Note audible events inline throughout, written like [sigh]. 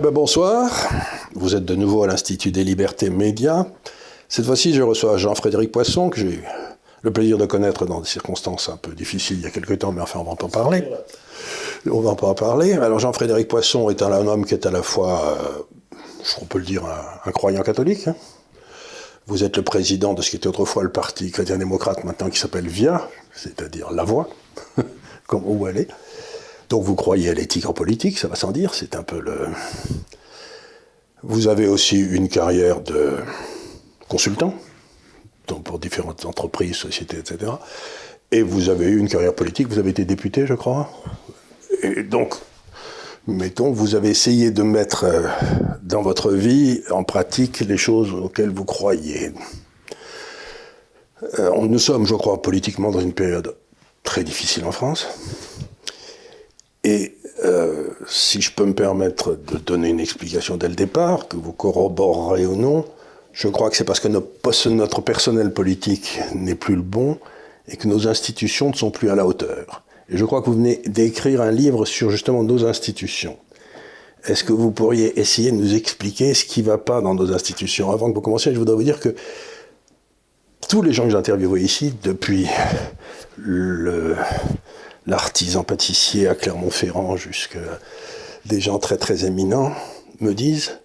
Ben bonsoir. Vous êtes de nouveau à l'Institut des libertés médias. Cette fois-ci, je reçois Jean-Frédéric Poisson, que j'ai eu le plaisir de connaître dans des circonstances un peu difficiles il y a quelques temps, mais enfin, on va en parler. On va pas en parler. Alors, Jean-Frédéric Poisson est un, homme qui est à la fois, euh, on peut le dire, un, croyant catholique. Hein. Vous êtes le président de ce qui était autrefois le Parti chrétien-démocrate, maintenant qui s'appelle VIA, c'est-à-dire La Voix, [laughs] comme où elle est. Donc vous croyez à l'éthique en politique, ça va sans dire, c'est un peu le... Vous avez aussi une carrière de consultant, donc pour différentes entreprises, sociétés, etc. Et vous avez eu une carrière politique, vous avez été député, je crois. Et donc, mettons, vous avez essayé de mettre euh, dans votre vie en pratique les choses auxquelles vous croyez. Euh, nous sommes, je crois, politiquement dans une période très difficile en France. Et euh, si je peux me permettre de donner une explication dès le départ, que vous corroborerez ou non, je crois que c'est parce que notre, personnel politique n'est plus le bon et que nos institutions ne sont plus à la hauteur. Et je crois que vous venez d'écrire un livre sur justement nos institutions. Est-ce que vous pourriez essayer de nous expliquer ce qui ne va pas dans nos institutions? Avant que vous commenciez, je voudrais vous dire que tous les gens que j'ai interviewés ici, depuis le, l'artisan pâtissier à Clermont-Ferrand jusqu'à des gens très très éminents, me disent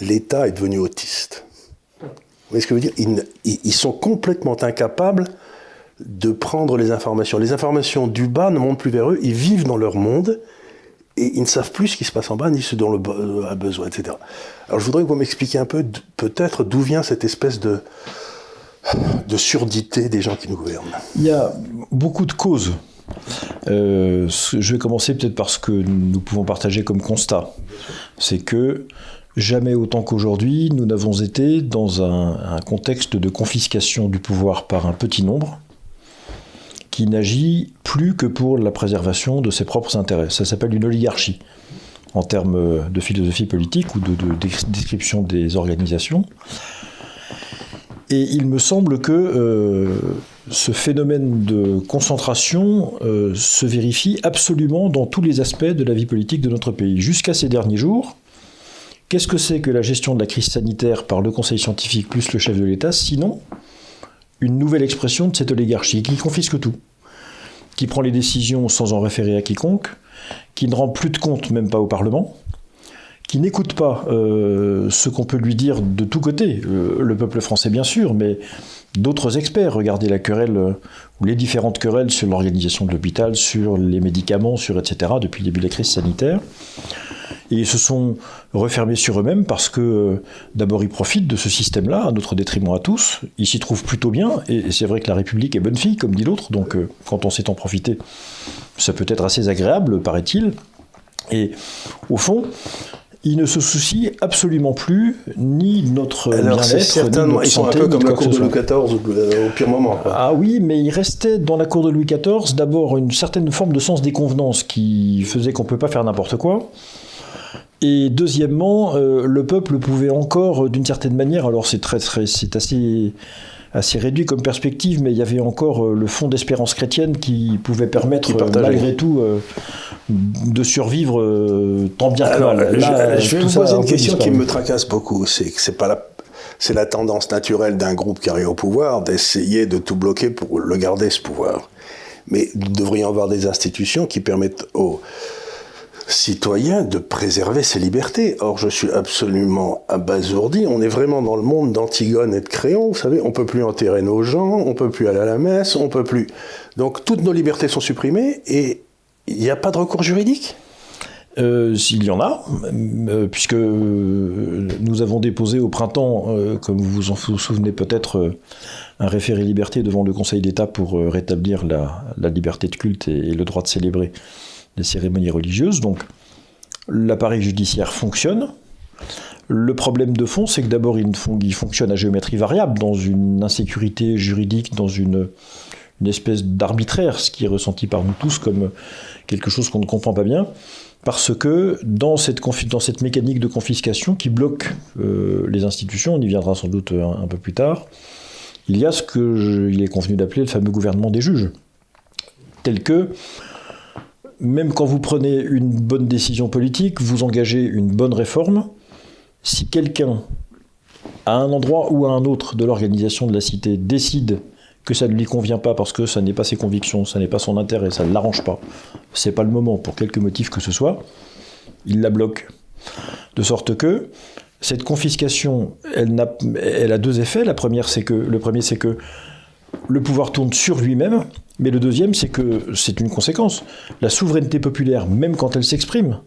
l'État est devenu autiste. Vous voyez ce que je veux dire? Ils, sont complètement incapables de prendre les informations. Les informations du bas ne montent plus vers eux, ils vivent dans leur monde et ils ne savent plus ce qui se passe en bas ni ce dont le a besoin, etc. Alors je voudrais que vous m'expliquiez un peu peut-être d'où vient cette espèce de, de surdité des gens qui nous gouvernent. Il y a beaucoup de causes euh, je vais commencer peut-être par ce que nous pouvons partager comme constat. C'est que jamais autant qu'aujourd'hui, nous n'avons été dans un, contexte de confiscation du pouvoir par un petit nombre qui n'agit plus que pour la préservation de ses propres intérêts. Ça s'appelle une oligarchie en termes de philosophie politique ou de, description des organisations. Et il me semble que euh, ce phénomène de concentration euh, se vérifie absolument dans tous les aspects de la vie politique de notre pays. Jusqu'à ces derniers jours, qu'est-ce que c'est que la gestion de la crise sanitaire par le Conseil scientifique plus le chef de l'État, sinon une nouvelle expression de cette oligarchie qui confisque tout, qui prend les décisions sans en référer à quiconque, qui ne rend plus de compte même pas au Parlement, qui n'écoute pas euh, ce qu'on peut lui dire de tous côtés, euh, le peuple français bien sûr, mais d'autres experts. Regardez la querelle, euh, ou les différentes querelles sur l'organisation de l'hôpital, sur les médicaments, sur etc., depuis le début de la crise sanitaire. Et ils se sont refermés sur eux-mêmes parce que, d'abord, ils profitent de ce système-là, à notre détriment à tous. Ils s'y trouvent plutôt bien, et c'est vrai que la République est bonne fille, comme dit l'autre, donc quand on sait en profiter, ça peut être assez agréable, paraît-il. Et au fond, ils ne se soucient absolument plus ni de notre bien-être, ni Ils sont un peu comme la cour de Louis XIV au pire moment. Ah oui, mais il restait dans la cour de Louis XIV d'abord une certaine forme de sens des convenances qui faisait qu'on ne peut pas faire n'importe quoi. Et deuxièmement, euh, le peuple pouvait encore, d'une certaine manière, alors c'est très, très, c'est assez assez réduit comme perspective, mais il y avait encore euh, le fond d'espérance chrétienne qui pouvait permettre, malgré tout, euh, de survivre euh, tant bien que mal. je, vais vous poser une question qui me tracasse beaucoup. C'est que c'est pas la c'est la tendance naturelle d'un groupe qui arrive au pouvoir d'essayer de tout bloquer pour le garder ce pouvoir. Mais nous devrions avoir des institutions qui permettent aux citoyen de préserver ses libertés. Or, je suis absolument abasourdi. On est vraiment dans le monde d'Antigone et de Créon. Vous savez, on peut plus enterrer nos gens, on peut plus aller à la messe, on peut plus. Donc, toutes nos libertés sont supprimées et il n'y a pas de recours juridique? Euh, S'il y en a, euh, puisque euh, nous avons déposé au printemps, comme vous vous en souvenez peut-être, un référé liberté devant le Conseil d'État pour rétablir la, liberté de culte et, le droit de célébrer des cérémonies religieuses. Donc l'appareil judiciaire fonctionne. Le problème de fond, c'est que d'abord, il, fonctionne à géométrie variable, dans une insécurité juridique, dans une, espèce d'arbitraire, ce qui est ressenti par nous tous comme quelque chose qu'on ne comprend pas bien, parce que dans cette, dans cette mécanique de confiscation qui bloque euh, les institutions, on y viendra sans doute un, peu plus tard, il y a ce qu'il est convenu d'appeler le fameux gouvernement des juges, tel que même quand vous prenez une bonne décision politique, vous engagez une bonne réforme, si quelqu'un, à un endroit ou à un autre de l'organisation de la cité, décide que ça ne lui convient pas parce que ça n'est pas ses convictions, ça n'est pas son intérêt, ça ne l'arrange pas, c'est pas le moment pour quelque motif que ce soit, il la bloque. De sorte que cette confiscation, elle, elle a deux effets. La première, c'est que, le premier, c'est que le pouvoir tourne sur lui-même, mais le deuxième, c'est que c'est une conséquence. La souveraineté populaire, même quand elle s'exprime,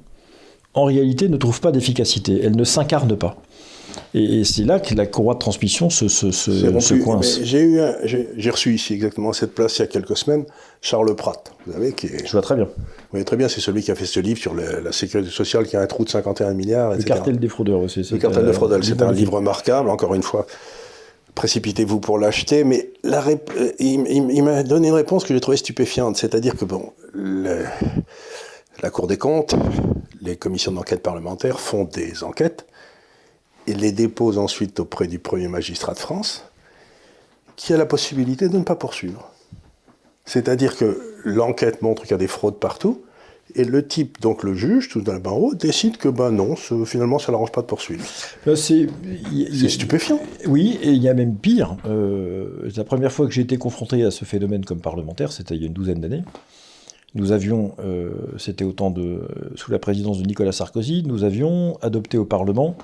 en réalité ne trouve pas d'efficacité, elle ne s'incarne pas. Et, c'est là que la courroie de transmission se, se, se, coince. J'ai reçu ici exactement à cette place il y a quelques semaines Charles Pratt, vous savez, qui est, Je vois très bien. Oui, très bien, c'est celui qui a fait ce livre sur la sécurité sociale qui a un trou de 51 milliards. Etc. Le cartel des fraudeurs aussi. Le cartel des fraudeurs, c'est un livre remarquable, encore une fois. Précipitez-vous pour l'acheter, mais euh, il, m'a donné une réponse que j'ai trouvée stupéfiante, c'est-à-dire que bon, la Cour des comptes, les commissions d'enquête parlementaires font des enquêtes, et les dépose ensuite auprès du premier magistrat de France, qui a la possibilité de ne pas poursuivre. C'est-à-dire que l'enquête montre qu'il y a des fraudes partout, et le type, donc le juge, tout d'un barreau, décide que ben non, finalement ça ne l'arrange pas de poursuivre. c'est stupéfiant. Oui, et il y a même pire. Euh, la première fois que j'ai été confronté à ce phénomène comme parlementaire, c'était il y a une douzaine d'années. Nous avions, euh, c'était au temps de, sous la présidence de Nicolas Sarkozy, nous avions adopté au Parlement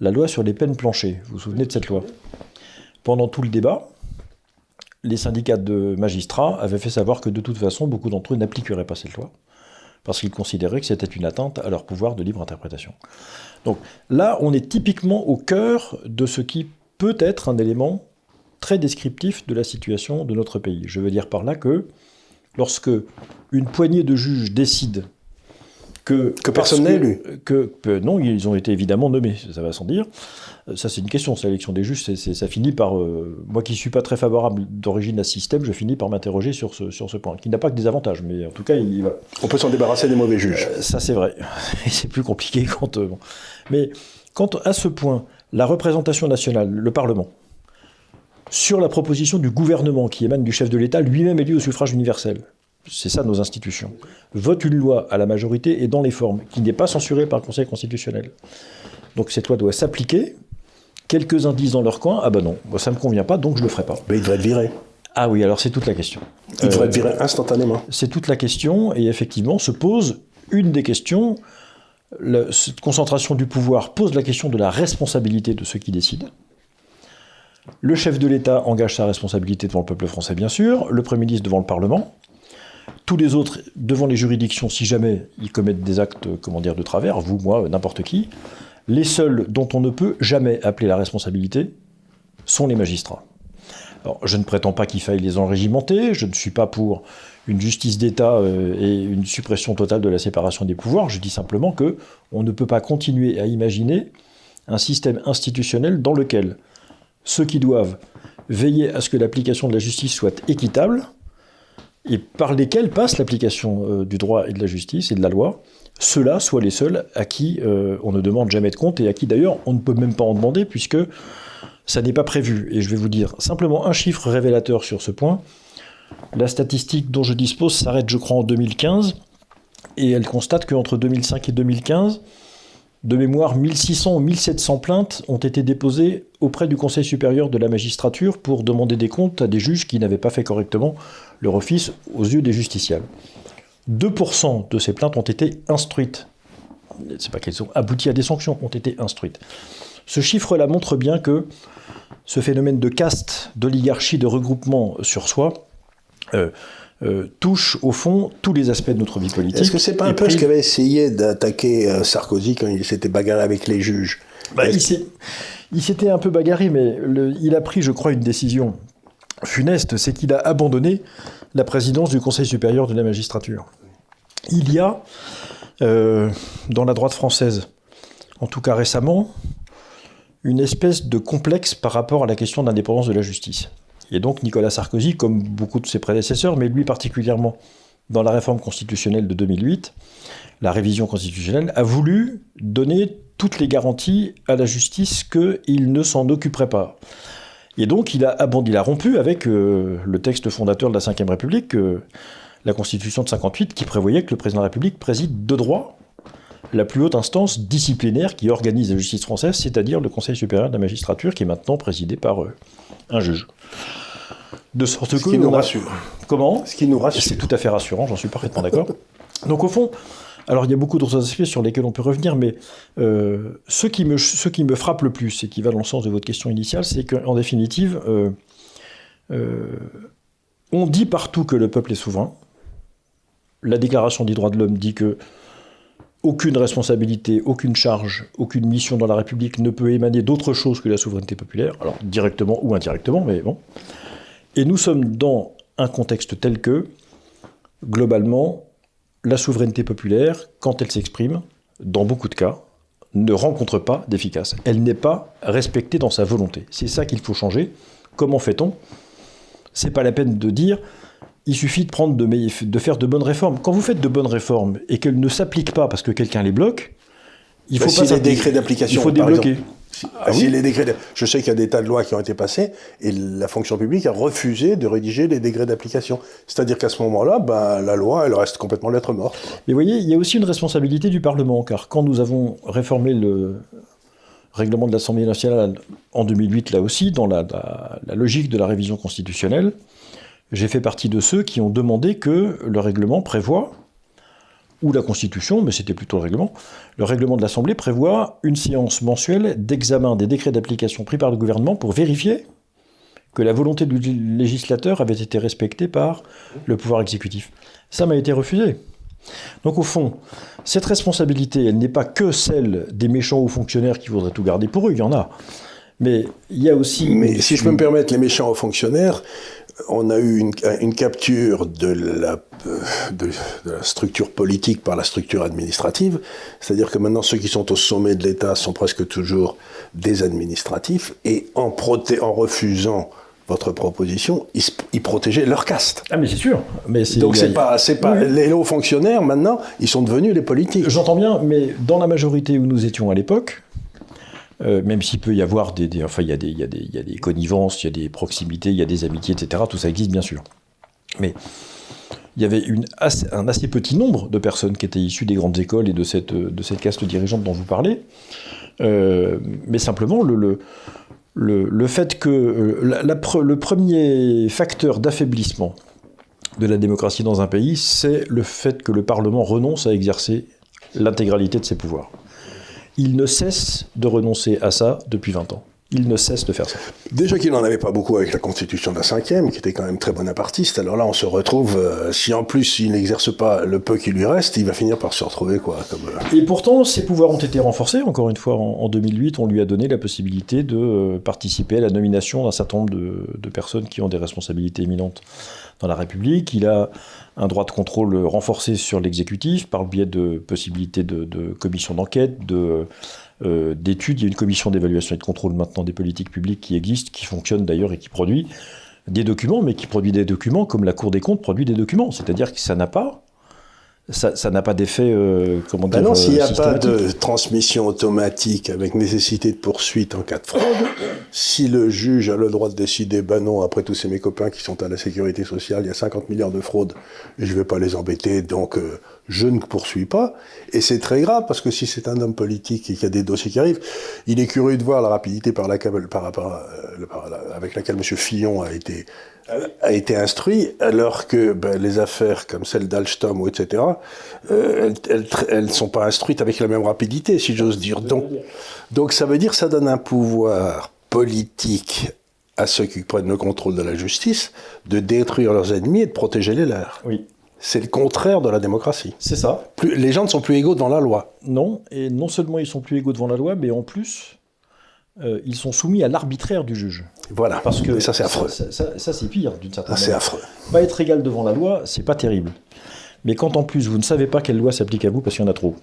la loi sur les peines planchées. Vous vous souvenez de cette loi? Pendant tout le débat, les syndicats de magistrats avaient fait savoir que de toute façon, beaucoup d'entre eux n'appliqueraient pas cette loi, parce qu'ils considéraient que c'était une atteinte à leur pouvoir de libre interprétation. Donc là, on est typiquement au cœur de ce qui peut être un élément très descriptif de la situation de notre pays. Je veux dire par là que lorsque une poignée de juges décide que, personne n'a élu. Que, non, ils ont été évidemment nommés, ça va sans dire. Ça, c'est une question. C'est l'élection des juges. ça finit par. Euh, moi qui ne suis pas très favorable d'origine à ce système, je finis par m'interroger sur ce, sur ce point, qui n'a pas que des avantages, mais en tout cas, il, On peut s'en débarrasser des mauvais juges. Euh, ça, c'est vrai. Et [laughs] c'est plus compliqué quand. Euh, mais quand, à ce point, la représentation nationale, le Parlement, sur la proposition du gouvernement qui émane du chef de l'État, lui-même élu au suffrage universel, c'est ça nos institutions, vote une loi à la majorité et dans les formes, qui n'est pas censurée par le Conseil constitutionnel. Donc cette loi doit s'appliquer. Quelques-uns disent dans leur coin, ah ben non, ça ne me convient pas, donc je ne le ferai pas. Mais il devrait être viré. Ah oui, alors c'est toute la question. Il devrait être viré euh, instantanément. C'est toute la question, et effectivement se pose une des questions. cette concentration du pouvoir pose la question de la responsabilité de ceux qui décident. Le chef de l'État engage sa responsabilité devant le peuple français, bien sûr, le Premier ministre devant le Parlement, tous les autres devant les juridictions si jamais ils commettent des actes comment de travers, vous, moi, n'importe qui. Les seuls dont on ne peut jamais appeler la responsabilité sont les magistrats. Je ne prétends pas qu'il faille les enrégimenter, je ne suis pas pour une justice d'État euh, et une suppression totale de la séparation des pouvoirs, je dis simplement que on ne peut pas continuer à imaginer un système institutionnel dans lequel ceux qui doivent veiller à ce que l'application de la justice soit équitable et par lesquels passe l'application euh, du droit et de la justice et de la loi, ceux-là soient les seuls à qui euh, on ne demande jamais de compte et à qui d'ailleurs on ne peut même pas en demander puisque ça n'est pas prévu. Et je vais vous dire simplement un chiffre révélateur sur ce point. La statistique dont je dispose s'arrête, je crois, en 2015 et elle constate qu'entre 2005 et 2015, de mémoire, 1600 ou 1700 plaintes ont été déposées auprès du Conseil supérieur de la magistrature pour demander des comptes à des juges qui n'avaient pas fait correctement leur office aux yeux des justiciables. 2% de ces plaintes ont été instruites. C'est pas qu'elles ont abouti à des sanctions, ont été instruites. Ce chiffre-là montre bien que ce phénomène de caste, d'oligarchie, de regroupement sur soi, euh, euh, touche au fond tous les aspects de notre vie politique. Est-ce que c'est pas un peu ce qu'avait essayé d'attaquer euh, Sarkozy quand il s'était bagarré avec les juges bah, Il s'était un peu bagarré, mais il a pris, je crois, une décision funeste, c'est qu'il a abandonné la présidence du Conseil supérieur de la magistrature. Il y a, euh, dans la droite française, en tout cas récemment, une espèce de complexe par rapport à la question de l'indépendance de la justice. Et donc Nicolas Sarkozy, comme beaucoup de ses prédécesseurs, mais lui particulièrement dans la réforme constitutionnelle de 2008, la révision constitutionnelle, a voulu donner toutes les garanties à la justice qu'il ne s'en occuperait pas. Et donc il a, rompu avec euh, le texte fondateur de la Ve République, la Constitution de 58 qui prévoyait que le président de la République préside de droit la plus haute instance disciplinaire qui organise la justice française, c'est-à-dire le Conseil supérieur de la magistrature, qui est maintenant présidé par euh, un juge. De sorte Ce qui nous rassure. Comment Ce qui nous rassure. C'est tout à fait rassurant, j'en suis parfaitement d'accord. [laughs] Donc au fond, alors il y a beaucoup d'autres aspects sur lesquels on peut revenir, mais euh, ce, qui me, ce qui me frappe le plus et qui va dans le sens de votre question initiale, c'est qu'en définitive, euh, on dit partout que le peuple est souverain. La Déclaration des droits de l'homme dit que aucune responsabilité, aucune charge, aucune mission dans la République ne peut émaner d'autre chose que la souveraineté populaire, alors directement ou indirectement, mais bon. Et nous sommes dans un contexte tel que, globalement, la souveraineté populaire, quand elle s'exprime, dans beaucoup de cas, ne rencontre pas d'efficace. Elle n'est pas respectée dans sa volonté. C'est ça qu'il faut changer. Comment fait-on? C'est pas la peine de dire il suffit de, prendre de, de, faire de bonnes réformes. Quand vous faites de bonnes réformes et qu'elles ne s'appliquent pas parce que quelqu'un les bloque, il faut pas les décrets d'application. Il faut débloquer. Ah les décrets Je sais qu'il y a des tas de lois qui ont été passées et la fonction publique a refusé de rédiger les décrets d'application. C'est-à-dire qu'à ce moment-là, ben, la loi, elle reste complètement lettre morte. Mais vous voyez, il y a aussi une responsabilité du Parlement, car quand nous avons réformé le règlement de l'Assemblée nationale en 2008, là aussi, dans la logique de la révision constitutionnelle, j'ai fait partie de ceux qui ont demandé que le règlement prévoit, ou la Constitution, mais c'était plutôt le règlement, le règlement de l'Assemblée prévoit une séance mensuelle d'examen des décrets d'application pris par le gouvernement pour vérifier que la volonté du législateur avait été respectée par le pouvoir exécutif. Ça m'a été refusé. Donc au fond, cette responsabilité, elle n'est pas que celle des méchants hauts fonctionnaires qui voudraient tout garder pour eux, il y en a. Mais il y a aussi... Mais si je peux me permettre, les méchants hauts fonctionnaires, on a eu une, capture de la, de, la, structure politique par la structure administrative, c'est-à-dire que maintenant ceux qui sont au sommet de l'État sont presque toujours des administratifs, et en, en refusant votre proposition, ils, protégeaient leur caste. Ah mais c'est sûr. Mais Donc c'est pas, c'est pas les hauts fonctionnaires maintenant, ils sont devenus les politiques. J'entends bien, mais dans la majorité où nous étions à l'époque, euh, même s'il peut y avoir des, enfin, il y, des, y il y a des connivences, il y a des proximités, il y a des amitiés, etc. Tout ça existe bien sûr. Mais il y avait un assez petit nombre de personnes qui étaient issues des grandes écoles et de cette, de cette caste dirigeante dont vous parlez. Euh, mais simplement, le, le, le, fait que euh, le premier facteur d'affaiblissement de la démocratie dans un pays, c'est le fait que le Parlement renonce à exercer l'intégralité de ses pouvoirs il ne cesse de renoncer à ça depuis 20 ans. Il ne cesse de faire ça. Déjà qu'il n'en avait pas beaucoup avec la constitution de la cinquième, qui était quand même très bonapartiste, alors là on se retrouve, euh, si en plus il n'exerce pas le peu qui lui reste, il va finir par se retrouver quoi. Comme, euh, Et pourtant ses pouvoirs ont été renforcés, encore une fois en, 2008 on lui a donné la possibilité de euh, participer à la nomination d'un certain nombre de, de personnes qui ont des responsabilités éminentes dans la République. Il a un droit de contrôle renforcé sur l'exécutif par le biais de possibilités de, commissions d'enquête, de, euh, d'études. Il y a une commission d'évaluation et de contrôle maintenant des politiques publiques qui existe, qui fonctionne d'ailleurs et qui produit des documents, mais qui produit des documents comme la Cour des comptes produit des documents. C'est-à-dire que ça n'a pas ça n'a pas d'effet, euh, comment ben dire, non, s'il n'y a pas de transmission automatique avec nécessité de poursuite en cas de fraude, si le juge a le droit de décider, ben non, après tous ces mes copains qui sont à la sécurité sociale, il y a 50 milliards de fraudes et je ne vais pas les embêter, donc euh, je ne poursuis pas. Et c'est très grave parce que si c'est un homme politique et qu'il y a des dossiers qui arrivent, il est curieux de voir la rapidité par laquelle, par, par, euh, avec laquelle M. Fillon a été a été instruit, alors que ben, les affaires comme celle d'Alstom ou etc., euh, elles ne sont pas instruites avec la même rapidité, si j'ose dire. Donc, donc ça veut dire que ça donne un pouvoir politique à ceux qui prennent le contrôle de la justice de détruire leurs ennemis et de protéger les leurs. Oui. C'est le contraire de la démocratie. C'est ça. Plus, les gens ne sont plus égaux devant la loi. Non, et non seulement ils sont plus égaux devant la loi, mais en plus, euh, ils sont soumis à l'arbitraire du juge. Voilà. Parce que ça, c'est affreux. Ça, c'est pire, d'une certaine manière. C'est affreux. Pas être égal devant la loi, c'est pas terrible. Mais quand en plus vous ne savez pas quelle loi s'applique à vous parce qu'il y en a trop,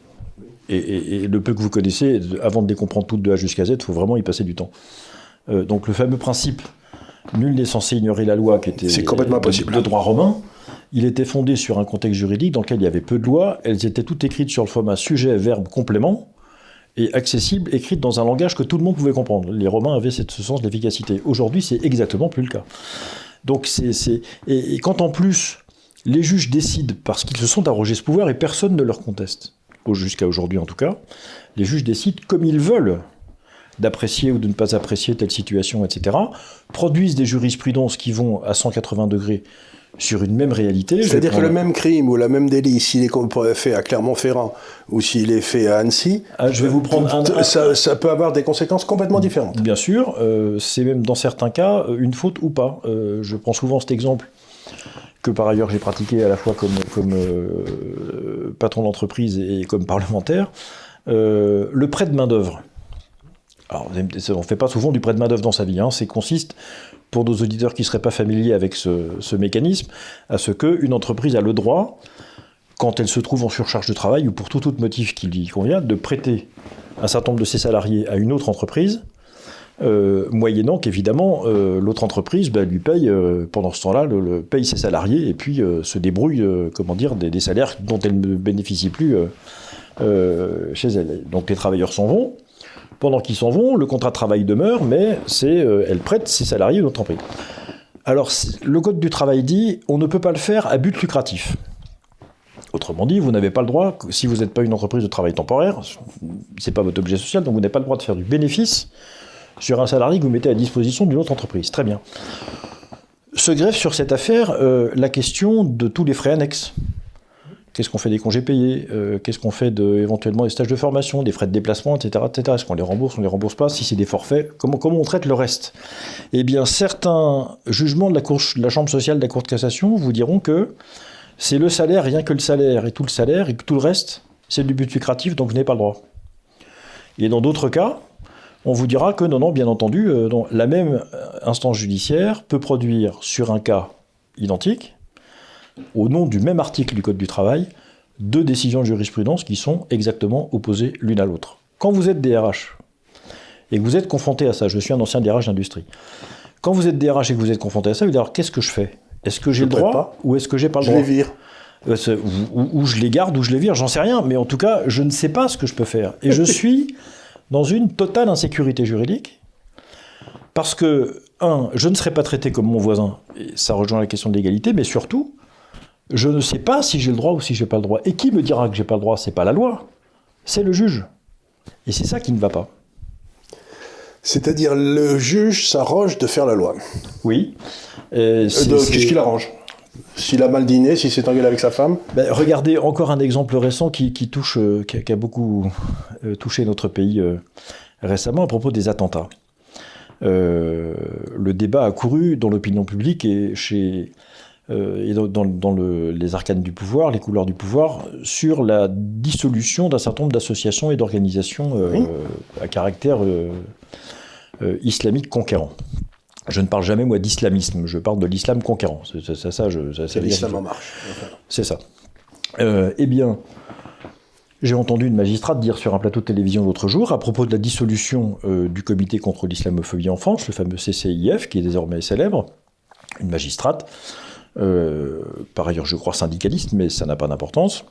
et, le peu que vous connaissez, avant de les comprendre toutes de A jusqu'à Z, il faut vraiment y passer du temps. Euh, donc le fameux principe nul n'est censé ignorer la loi, qui était complètement de, droit romain, il était fondé sur un contexte juridique dans lequel il y avait peu de lois, elles étaient toutes écrites sur le format sujet, verbe, complément, et accessible, écrite dans un langage que tout le monde pouvait comprendre. Les Romains avaient ce sens de l'efficacité. Aujourd'hui, c'est exactement plus le cas. Donc, c'est, et, quand en plus Les juges décident parce qu'ils se sont arrogés ce pouvoir et personne ne leur conteste. Jusqu'à aujourd'hui en tout cas. Les juges décident comme ils veulent d'apprécier ou de ne pas apprécier telle situation, etc., produisent des jurisprudences qui vont à 180 degrés sur une même réalité. C'est-à-dire que le même crime ou le même délit, s'il est fait à Clermont-Ferrand ou s'il est fait à Annecy, ah, je vais vous prendre un, ça, peut avoir des conséquences complètement différentes. Bien sûr, euh, c'est même dans certains cas une faute ou pas. Euh, je prends souvent cet exemple que par ailleurs j'ai pratiqué à la fois comme, comme euh, patron d'entreprise et comme parlementaire. le prêt de main-d'œuvre. Alors, on ne fait pas souvent du prêt de main-d'œuvre dans sa vie. Hein. C'est consiste pour nos auditeurs qui ne seraient pas familiers avec ce, mécanisme, à ce qu'une entreprise a le droit, quand elle se trouve en surcharge de travail ou pour tout autre motif qui lui convient, de prêter un certain nombre de ses salariés à une autre entreprise, euh, moyennant qu'évidemment euh, l'autre entreprise bah, lui paye euh, pendant ce temps-là, le, paye ses salariés et puis se débrouille, comment dire, des, des, salaires dont elle ne bénéficie plus chez elle. Donc les travailleurs s'en vont. Pendant qu'ils s'en vont, le contrat de travail demeure, mais c'est, euh, elle prête ses salariés à l'entreprise. Alors, le Code du travail dit on ne peut pas le faire à but lucratif. Autrement dit, vous n'avez pas le droit, si vous n'êtes pas une entreprise de travail temporaire, c'est pas votre objet social, donc vous n'avez pas le droit de faire du bénéfice sur un salarié que vous mettez à disposition d'une autre entreprise. Très bien. Se greffe sur cette affaire euh, la question de tous les frais annexes. Qu'est-ce qu'on fait des congés payés euh, Qu'est-ce qu'on fait de, éventuellement des stages de formation, des frais de déplacement, etc. etc. Est-ce qu'on les rembourse, on les rembourse pas Si c'est des forfaits, comment, on traite le reste? Eh bien, certains jugements de la, Chambre sociale de la Cour de cassation vous diront que c'est le salaire, rien que le salaire, et tout le salaire, et tout le reste, c'est du but lucratif, donc vous n'avez pas le droit. Et dans d'autres cas, on vous dira que non, non, bien entendu, euh, la même instance judiciaire peut produire sur un cas identique au nom du même article du Code du travail, deux décisions de jurisprudence qui sont exactement opposées l'une à l'autre. Quand vous êtes DRH et que vous êtes confronté à ça, je suis un ancien DRH d'industrie, quand vous êtes DRH et que vous êtes confronté à ça, vous dites alors qu'est-ce que je fais? Est-ce que j'ai le droit ou est-ce que j'ai pas le droit Je les vire. Euh, ou, je les garde ou je les vire, j'en sais rien, mais en tout cas, je ne sais pas ce que je peux faire. Et je [laughs] suis dans une totale insécurité juridique parce que, un, je ne serai pas traité comme mon voisin, et ça rejoint la question de l'égalité, mais surtout, je ne sais pas si j'ai le droit ou si j'ai pas le droit. Et qui me dira que j'ai pas le droit? C'est pas la loi, c'est le juge. Et c'est ça qui ne va pas. C'est-à-dire le juge s'arrange de faire la loi. Oui. Euh, Qu'est-ce qu'il arrange? S'il a mal dîné, s'il s'est engueulé avec sa femme? Ben, Regardez encore un exemple récent qui, touche, euh, qui, a, beaucoup euh, touché notre pays récemment à propos des attentats. le débat a couru dans l'opinion publique et chez euh, et dans, les arcanes du pouvoir, les couleurs du pouvoir, sur la dissolution d'un certain nombre d'associations et d'organisations euh, à caractère euh, islamique conquérant. Je ne parle jamais, moi, d'islamisme, je parle de l'islam conquérant. C'est ça, ça, C'est l'islam en marche. C'est ça. eh bien, j'ai entendu une magistrate dire sur un plateau de télévision l'autre jour, à propos de la dissolution du comité contre l'islamophobie en France, le fameux CCIF, qui est désormais célèbre, une magistrate, euh, par ailleurs je crois syndicaliste, mais ça n'a pas d'importance,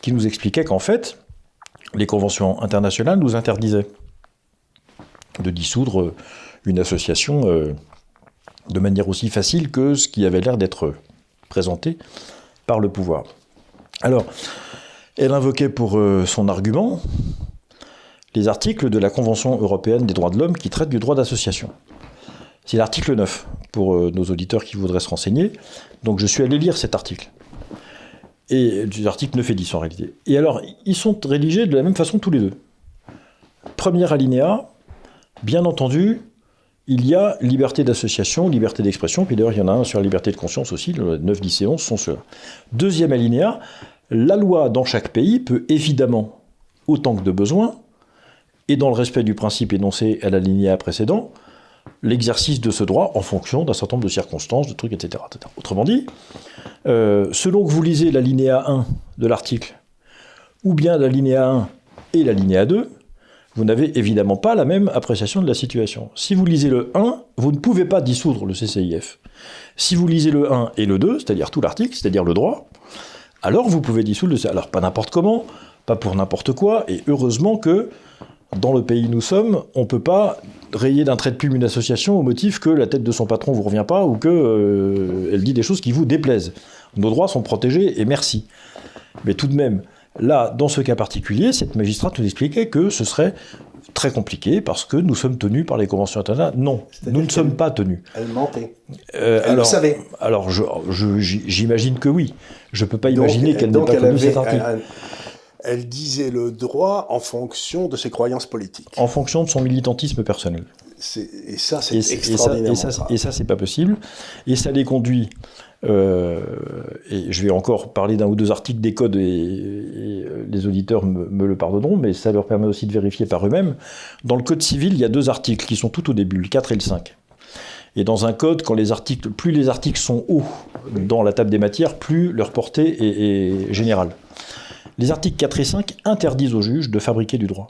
qui nous expliquait qu'en fait, les conventions internationales nous interdisaient de dissoudre une association euh, de manière aussi facile que ce qui avait l'air d'être présenté par le pouvoir. Alors, elle invoquait pour euh, son argument les articles de la Convention européenne des droits de l'homme qui traitent du droit d'association. C'est l'article 9, pour nos auditeurs qui voudraient se renseigner. Donc je suis allé lire cet article. Et l'article 9 et 10 en réalité. Et alors, ils sont rédigés de la même façon tous les deux. Premier alinéa, bien entendu, il y a liberté d'association, liberté d'expression, puis d'ailleurs il y en a un sur la liberté de conscience aussi, le 9, 10 et 11 sont ceux-là. Deuxième alinéa, la loi dans chaque pays peut évidemment, autant que de besoin, et dans le respect du principe énoncé à l'alinéa précédent, l'exercice de ce droit en fonction d'un certain nombre de circonstances, de trucs, etc. Autrement dit, euh, selon que vous lisez la linéa 1 de l'article, ou bien la linéa 1 et la linéa 2, vous n'avez évidemment pas la même appréciation de la situation. Si vous lisez le 1, vous ne pouvez pas dissoudre le CCIF. Si vous lisez le 1 et le 2, c'est-à-dire tout l'article, c'est-à-dire le droit, alors vous pouvez dissoudre le Alors pas n'importe comment, pas pour n'importe quoi, et heureusement que dans le pays où nous sommes, on ne peut pas rayer d'un trait de plume une association au motif que la tête de son patron vous revient pas ou qu'elle euh, elle dit des choses qui vous déplaisent. Nos droits sont protégés et merci. Mais tout de même, là, dans ce cas particulier, cette magistrate nous expliquait que ce serait très compliqué parce que nous sommes tenus par les conventions internationales. Non, nous ne sommes pas tenus. Elle mentait. Euh, Elle alors, le savait. Alors, je- je- j'imagine que oui. Je ne peux pas imaginer qu'elle n'ait pas elle connu avait cet article. un- elle disait le droit en fonction de ses croyances politiques. En fonction de son militantisme personnel. Et ça, c'est c- et ça, et ça, c'est pas possible. Et ça les conduit. euh, et je vais encore parler d'un ou deux articles des codes et, et, euh, les auditeurs me, me le pardonneront, mais ça leur permet aussi de vérifier par eux-mêmes. Dans le code civil, il y a deux articles qui sont tout au début, le 4 et le 5. Et dans un code, quand les articles, plus les articles sont hauts dans la table des matières, plus leur portée est, est générale. Les articles 4 et 5 interdisent aux juges de fabriquer du droit.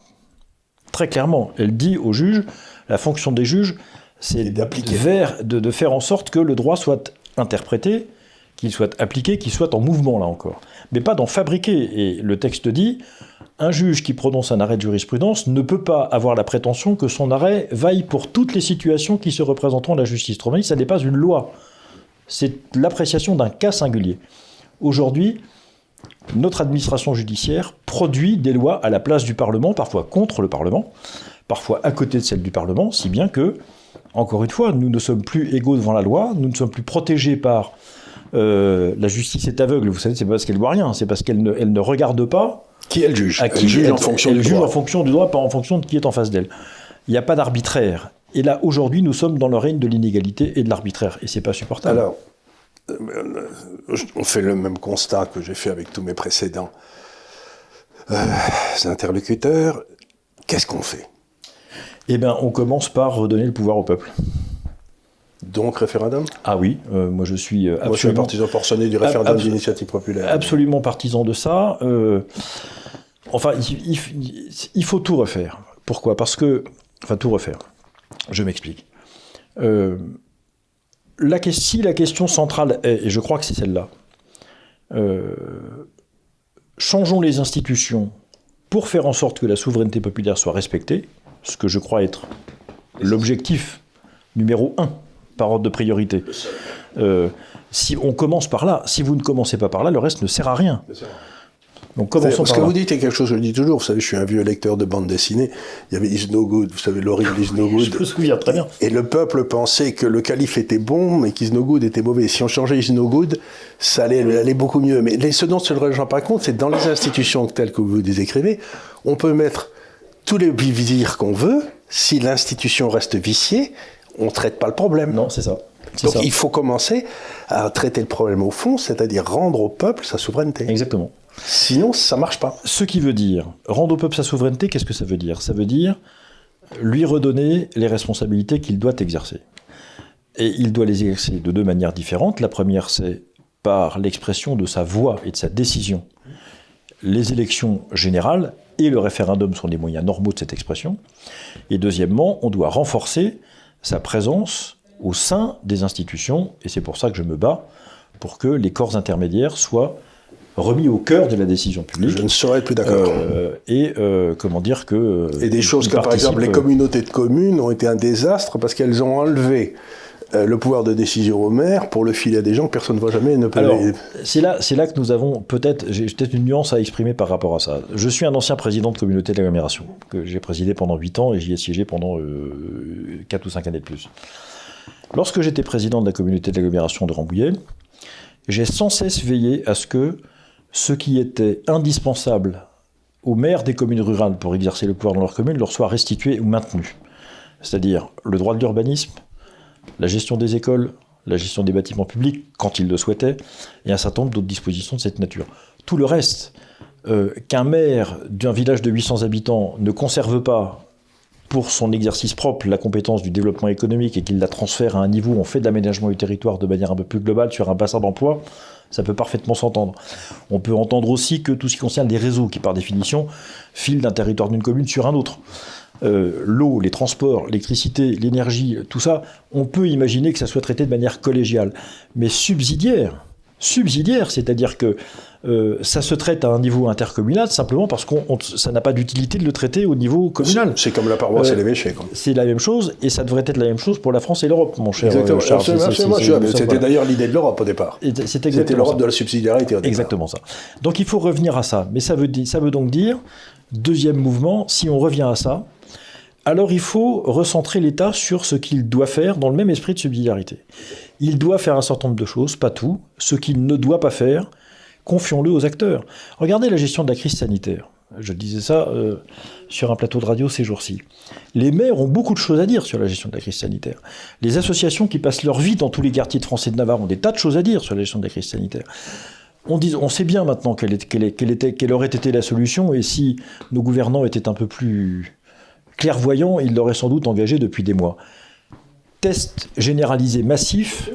Très clairement, elle dit aux juges, la fonction des juges, c'est de, de faire en sorte que le droit soit interprété, qu'il soit appliqué, qu'il soit en mouvement là encore. Mais pas d'en fabriquer. Et le texte dit, un juge qui prononce un arrêt de jurisprudence ne peut pas avoir la prétention que son arrêt vaille pour toutes les situations qui se représenteront à la justice. Autrement dit, ça n'est pas une loi. C'est l'appréciation d'un cas singulier. Aujourd'hui, notre administration judiciaire produit des lois à la place du Parlement, parfois contre le Parlement, parfois à côté de celle du Parlement, si bien que, encore une fois, nous ne sommes plus égaux devant la loi, nous ne sommes plus protégés par euh, la justice est aveugle. Vous savez, c'est pas parce qu'elle voit rien, c'est parce qu'elle ne, elle ne regarde pas Qui elle juge à Elle qui juge en fonction elle du juge droit. en fonction du droit, pas en fonction de qui est en face d'elle. Il n'y a pas d'arbitraire. Et là, aujourd'hui, nous sommes dans le règne de l'inégalité et de l'arbitraire, et c'est pas supportable. Alors, on fait le même constat que j'ai fait avec tous mes précédents euh, interlocuteurs. Qu'est-ce qu'on fait? Eh bien, on commence par redonner le pouvoir au peuple. Donc, référendum? Ah oui, euh, moi je suis euh, Moi, je suis absolument, partisan forcené du référendum abso- d'initiative populaire. absolument partisan de ça. Euh, enfin, il, il- il faut tout refaire. Pourquoi? Parce que, enfin, tout refaire. Je m'explique. Euh, si la question centrale est, et je crois que c'est celle-là, euh, changeons les institutions pour faire en sorte que la souveraineté populaire soit respectée, ce que je crois être l'objectif numéro un par ordre de priorité. Euh, si on commence par là, si vous ne commencez pas par là, le reste ne sert à rien. Donc commençons Ce par que là. vous dites est quelque chose que je dis toujours. Vous savez, je suis un vieux lecteur de bande dessinée. Il y avait Is No Good, vous savez, l'horrible [laughs] Is No Je Good. me souviens très bien. Et le peuple pensait que le calife était bon, mais qu'Is No Good était mauvais. Si on changeait Is No Good, ça allait aller beaucoup mieux. Mais les- ce dont je ne pas compte, c'est dans les institutions telles que vous les écrivez, on peut mettre tous les vizirs qu'on veut. Si l'institution reste viciée, on ne traite pas le problème. Non, c'est ça. Donc ça. il faut commencer à traiter le problème au fond, c'est-à-dire rendre au peuple sa souveraineté. Exactement. Sinon, ça marche pas. Ce qui veut dire, rendre au peuple sa souveraineté, qu'est-ce que ça veut dire? Ça veut dire lui redonner les responsabilités qu'il doit exercer. Et il doit les exercer de deux manières différentes. La première, c'est par l'expression de sa voix et de sa décision. Les élections générales et le référendum sont des moyens normaux de cette expression. Et deuxièmement, on doit renforcer sa présence au sein des institutions, et c'est pour ça que je me bats, pour que les corps intermédiaires soient remis au cœur de la décision publique. Je ne saurais être plus d'accord. Euh, et euh, comment dire que. euh, Et des choses comme par exemple les communautés de communes ont été un désastre parce qu'elles ont enlevé le pouvoir de décision au maire pour le filer à des gens que personne ne voit jamais et ne peut Alors, c'est là, c'est là que nous avons peut-être, j'ai peut-être une nuance à exprimer par rapport à ça. Je suis un ancien président de communauté d'agglomération, que j'ai présidé pendant 8 ans et j'y ai siégé pendant euh, 4 ou 5 années de plus. Lorsque j'étais président de la communauté d'agglomération de Rambouillet, j'ai sans cesse veillé à ce que ce qui était indispensable aux maires des communes rurales pour exercer le pouvoir dans leur commune leur soit restitué ou maintenu. C'est-à-dire le droit de l'urbanisme, la gestion des écoles, la gestion des bâtiments publics, quand ils le souhaitaient, et un certain nombre d'autres dispositions de cette nature. Tout le reste, euh, qu'un maire d'un village de 800 habitants ne conserve pas pour son exercice propre la compétence du développement économique et qu'il la transfère à un niveau où on fait de l'aménagement du territoire de manière un peu plus globale sur un bassin d'emploi, ça peut parfaitement s'entendre. On peut entendre aussi que tout ce qui concerne les réseaux, qui par définition filent d'un territoire d'une commune sur un autre, euh, l'eau, les transports, l'électricité, l'énergie, tout ça, on peut imaginer que ça soit traité de manière collégiale. Mais subsidiaire, subsidiaire, c'est-à-dire que euh, ça se traite à un niveau intercommunal simplement parce que ça n'a pas d'utilité de le traiter au niveau communal. C'est comme la paroisse et l'évêché. C'est la même chose et ça devrait être la même chose pour la France et l'Europe, mon cher Exactement. C'était d'ailleurs l'idée de l'Europe au départ. C'était l'Europe de la subsidiarité. Au exactement ça. Donc il faut revenir à ça. Mais ça veut, ça veut donc dire, deuxième mouvement, si on revient à ça, alors il faut recentrer l'État sur ce qu'il doit faire dans le même esprit de subsidiarité. Il doit faire un certain nombre de choses, pas tout. Ce qu'il ne doit pas faire, confions-le aux acteurs. Regardez la gestion de la crise sanitaire. Je disais ça euh, sur un plateau de radio ces jours-ci. Les maires ont beaucoup de choses à dire sur la gestion de la crise sanitaire. Les associations qui passent leur vie dans tous les quartiers de France et de Navarre ont des tas de choses à dire sur la gestion de la crise sanitaire. On, sait bien maintenant quelle aurait été la solution et si nos gouvernants étaient un peu plus clairvoyants, ils l'auraient sans doute engagé depuis des mois. Test généralisé massif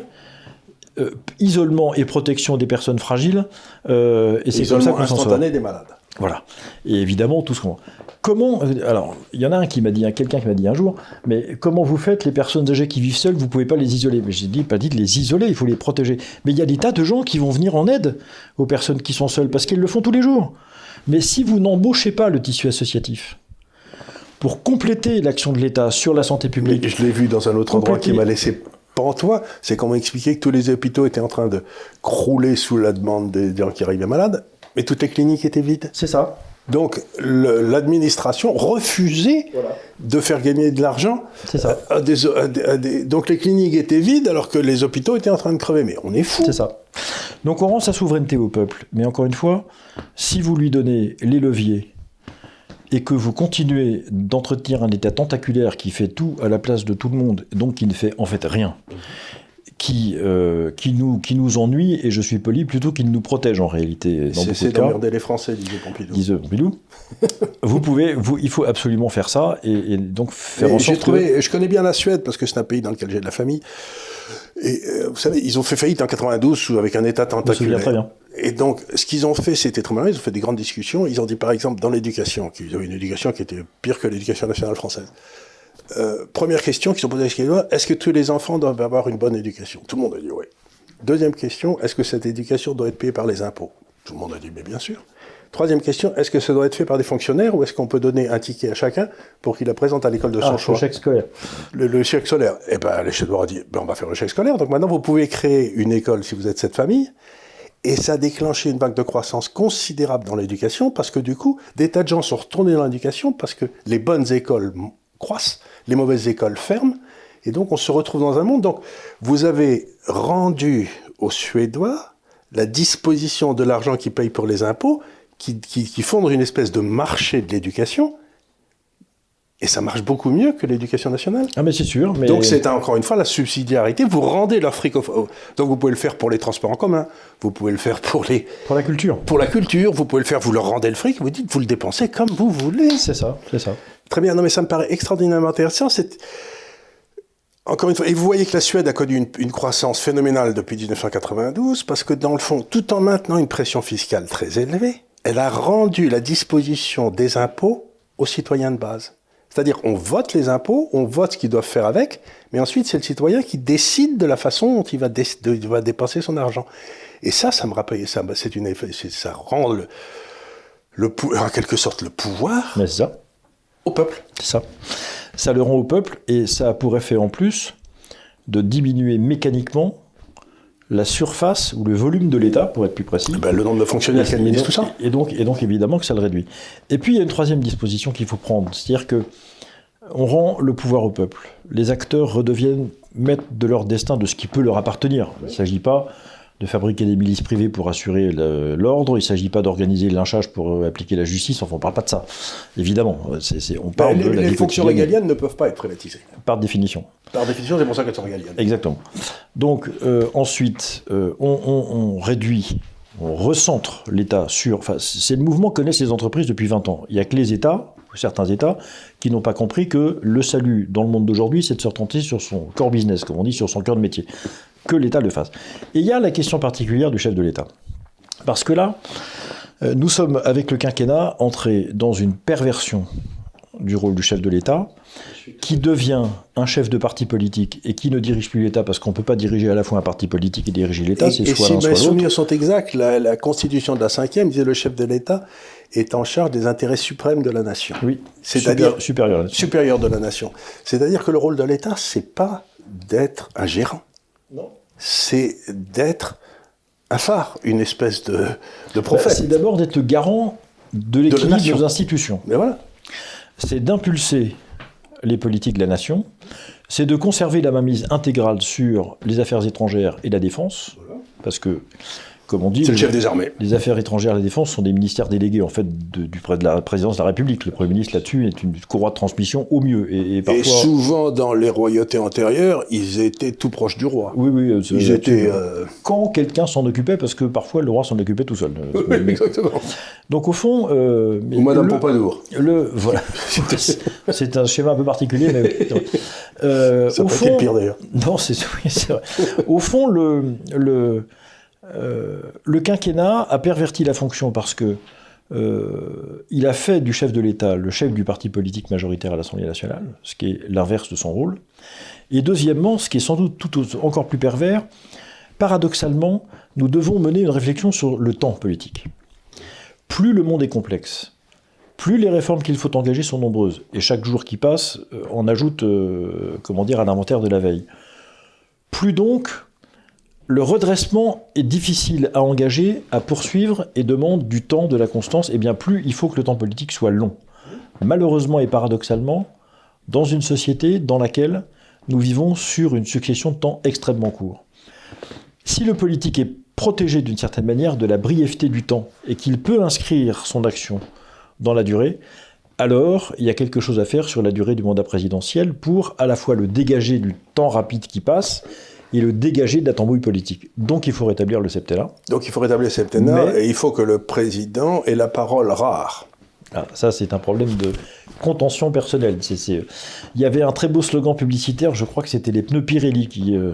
euh, isolement et protection des personnes fragiles. Euh, et c'est comme ça qu'on s'en des malades. Voilà. Et évidemment, tout ce qu'on. Comment. Euh, alors, il y en a un qui m'a dit, quelqu'un qui m'a dit un jour, mais comment vous faites les personnes âgées qui vivent seules, vous pouvez pas les isoler? Mais j'ai dit, pas dit de les isoler, il faut les protéger. Mais il y a des tas de gens qui vont venir en aide aux personnes qui sont seules, parce qu'ils le font tous les jours. Mais si vous n'embauchez pas le tissu associatif, pour compléter l'action de l'État sur la santé publique. je l'ai vu dans un autre endroit qui m'a laissé toi, c'est qu'on m'a expliqué que tous les hôpitaux étaient en train de crouler sous la demande des gens qui arrivaient malades, mais toutes les cliniques étaient vides. C'est ça. Donc l'administration refusait de faire gagner de l'argent. C'est ça. donc les cliniques étaient vides alors que les hôpitaux étaient en train de crever. Mais on est fou. C'est ça. Donc on rend sa souveraineté au peuple. Mais encore une fois, si vous lui donnez les leviers et que vous continuez d'entretenir un état tentaculaire qui fait tout à la place de tout le monde, donc qui ne fait en fait rien, qui, euh, qui, nous, qui nous ennuie, et je suis poli, plutôt qu'il nous protège en réalité. C'est d'emmerder les Français, disait Pompidou. Disait Pompidou. [laughs] vous pouvez, vous, il faut absolument faire ça, et, donc faire en sorte trouvé, Je connais bien la Suède, parce que c'est un pays dans lequel j'ai de la famille. Et euh, vous savez, ils ont fait faillite en 92 avec un état tentaculaire. Très bien. Et donc, ce qu'ils ont fait, c'était très malin. Ils ont fait des grandes discussions. Ils ont dit, par exemple, dans l'éducation, qu'ils avaient une éducation qui était pire que l'éducation nationale française. Euh, première question qu'ils ont posée à est-ce que tous les enfants doivent avoir une bonne éducation? Tout le monde a dit oui. Deuxième question, est-ce que cette éducation doit être payée par les impôts? Tout le monde a dit, mais bien sûr. Troisième question, est-ce que ça doit être fait par des fonctionnaires ou est-ce qu'on peut donner un ticket à chacun pour qu'il la présente à l'école de son ah, choix Le chèque scolaire. Le, chèque scolaire. Eh les chefs ont dit, ben, on va faire le chèque scolaire. Donc maintenant, vous pouvez créer une école si vous êtes cette famille et ça a déclenché une vague de croissance considérable dans l'éducation parce que du coup, des tas de gens sont retournés dans l'éducation parce que les bonnes écoles croissent, les mauvaises écoles ferment. Et donc, on se retrouve dans un monde. Donc, vous avez rendu aux Suédois la disposition de l'argent qu'ils payent pour les impôts, qui, qui, qui fondent une espèce de marché de l'éducation, et ça marche beaucoup mieux que l'éducation nationale. Ah mais c'est sûr. Mais... Donc c'est encore une fois la subsidiarité. Vous rendez leur fric au... Donc vous pouvez le faire pour les transports en commun. Vous pouvez le faire pour les... Pour la culture. Pour la culture. Vous pouvez le faire, vous leur rendez le fric. Vous dites, vous le dépensez comme vous voulez. C'est ça, c'est ça. Très bien. Non mais ça me paraît extraordinairement intéressant. C'est... Encore une fois, et vous voyez que la Suède a connu une, une, croissance phénoménale depuis 1992, parce que dans le fond, tout en maintenant une pression fiscale très élevée, elle a rendu la disposition des impôts aux citoyens de base. C'est-à-dire, on vote les impôts, on vote ce qu'ils doivent faire avec, mais ensuite, c'est le citoyen qui décide de la façon dont il va, va dépenser son argent. Et ça, ça me rappelle, ça, bah, c'est une, ça rend le, le, en quelque sorte le pouvoir mais ça. au peuple. C'est ça. Ça le rend au peuple et ça a pour effet en plus de diminuer mécaniquement la surface ou le volume de l'État, pour être plus précis. Ben, le nombre de fonctionnaires qui administrent tout ça. Et donc, et donc, évidemment, que ça le réduit. Et puis, il y a une troisième disposition qu'il faut prendre, c'est-à-dire que on rend le pouvoir au peuple. Les acteurs redeviennent maîtres de leur destin, de ce qui peut leur appartenir. Il ne s'agit pas de fabriquer des milices privées pour assurer l'ordre, il ne s'agit pas d'organiser le lynchage pour euh, appliquer la justice, enfin on ne parle pas de ça, évidemment. on parle les, de les fonctions régaliennes ne peuvent pas être privatisées. Par définition. Par définition, c'est pour ça qu'elles sont régaliennes. Exactement. Donc euh, ensuite, euh, on, réduit, on recentre l'État sur... Enfin, c'est le mouvement que connaissent les entreprises depuis 20 ans. Il n'y a que les États, certains États, qui n'ont pas compris que le salut dans le monde d'aujourd'hui, c'est de se retenter sur son core business, comme on dit, sur son cœur de métier que l'État le fasse. Et il y a la question particulière du chef de l'État. Parce que là, euh, nous sommes, avec le quinquennat, entrés dans une perversion du rôle du chef de l'État, qui devient un chef de parti politique et qui ne dirige plus l'État parce qu'on ne peut pas diriger à la fois un parti politique et diriger l'État, c'est soit l'un. Si mes souvenirs sont exacts, la, la, constitution de la cinquième disait le chef de l'État est en charge des intérêts suprêmes de la nation. Oui, c'est-à-dire supérieur, supérieur de la nation. C'est-à-dire que le rôle de l'État, c'est pas d'être un gérant. C'est d'être un phare, une espèce de, de prophète. Bah, c'est d'abord d'être le garant de l'équilibre de nos institutions. Mais voilà. C'est d'impulser les politiques de la nation, c'est de conserver la mainmise intégrale sur les affaires étrangères et la défense, voilà. parce que comme on dit, c'est le chef des armées. Les affaires étrangères et la défense sont des ministères délégués en fait de, du, de la présidence de la République. Le Premier ministre là-dessus est une courroie de transmission au mieux. Et, et, parfois... et, souvent dans les royautés antérieures, ils étaient tout proches du roi. Oui, oui. Ils étaient. Euh... Quand quelqu'un s'en occupait, parce que parfois le roi s'en occupait tout seul. Oui, exactement. Donc au fond. Euh, Ou Madame le, Pompadour. Le, voilà. [laughs] c'est un schéma un peu particulier, mais. Euh, Ça au peut fond, être le pire d'ailleurs. Non, [laughs] c'est vrai. Au fond, le. le euh, le quinquennat a perverti la fonction parce que euh, il a fait du chef de l'État le chef du parti politique majoritaire à l'Assemblée nationale, ce qui est l'inverse de son rôle. Et deuxièmement, ce qui est sans doute tout encore plus pervers, paradoxalement, nous devons mener une réflexion sur le temps politique. Plus le monde est complexe, plus les réformes qu'il faut engager sont nombreuses, et chaque jour qui passe, euh, on ajoute, euh, comment dire, à l'inventaire de la veille. Plus donc, le redressement est difficile à engager, à poursuivre et demande du temps, de la constance, et bien plus il faut que le temps politique soit long. Malheureusement et paradoxalement, dans une société dans laquelle nous vivons sur une succession de temps extrêmement court. Si le politique est protégé d'une certaine manière de la brièveté du temps et qu'il peut inscrire son action dans la durée, alors il y a quelque chose à faire sur la durée du mandat présidentiel pour à la fois le dégager du temps rapide qui passe et le dégager de la tambouille politique. Donc il faut rétablir le septennat. Donc il faut rétablir le septennat Mais- et il faut que le président ait la parole rare. Ah, ça, c'est un problème de contention personnelle. Il y avait un très beau slogan publicitaire, je crois que c'était les pneus Pirelli qui. euh,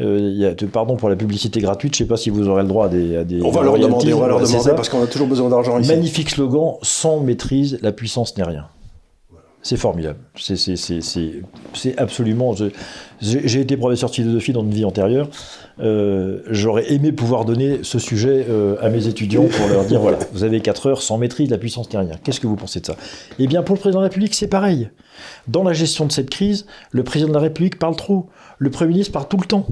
euh, pardon pour la publicité gratuite, je ne sais pas si vous aurez le droit à des. à des On va leur demander, on va leur demander parce qu'on a toujours besoin d'argent ici. Magnifique slogan, sans maîtrise, la puissance n'est rien. C'est formidable. C'est- absolument. J'ai été professeur de philosophie dans une vie antérieure. Euh, J'aurais aimé pouvoir donner ce sujet euh, à mes étudiants pour leur dire voilà, vous avez 4 heures sans maîtrise, la puissance rien. Qu'est-ce que vous pensez de ça? Eh bien, pour le président de la République, c'est pareil. Dans la gestion de cette crise, le président de la République parle trop. Le Premier ministre parle tout le temps.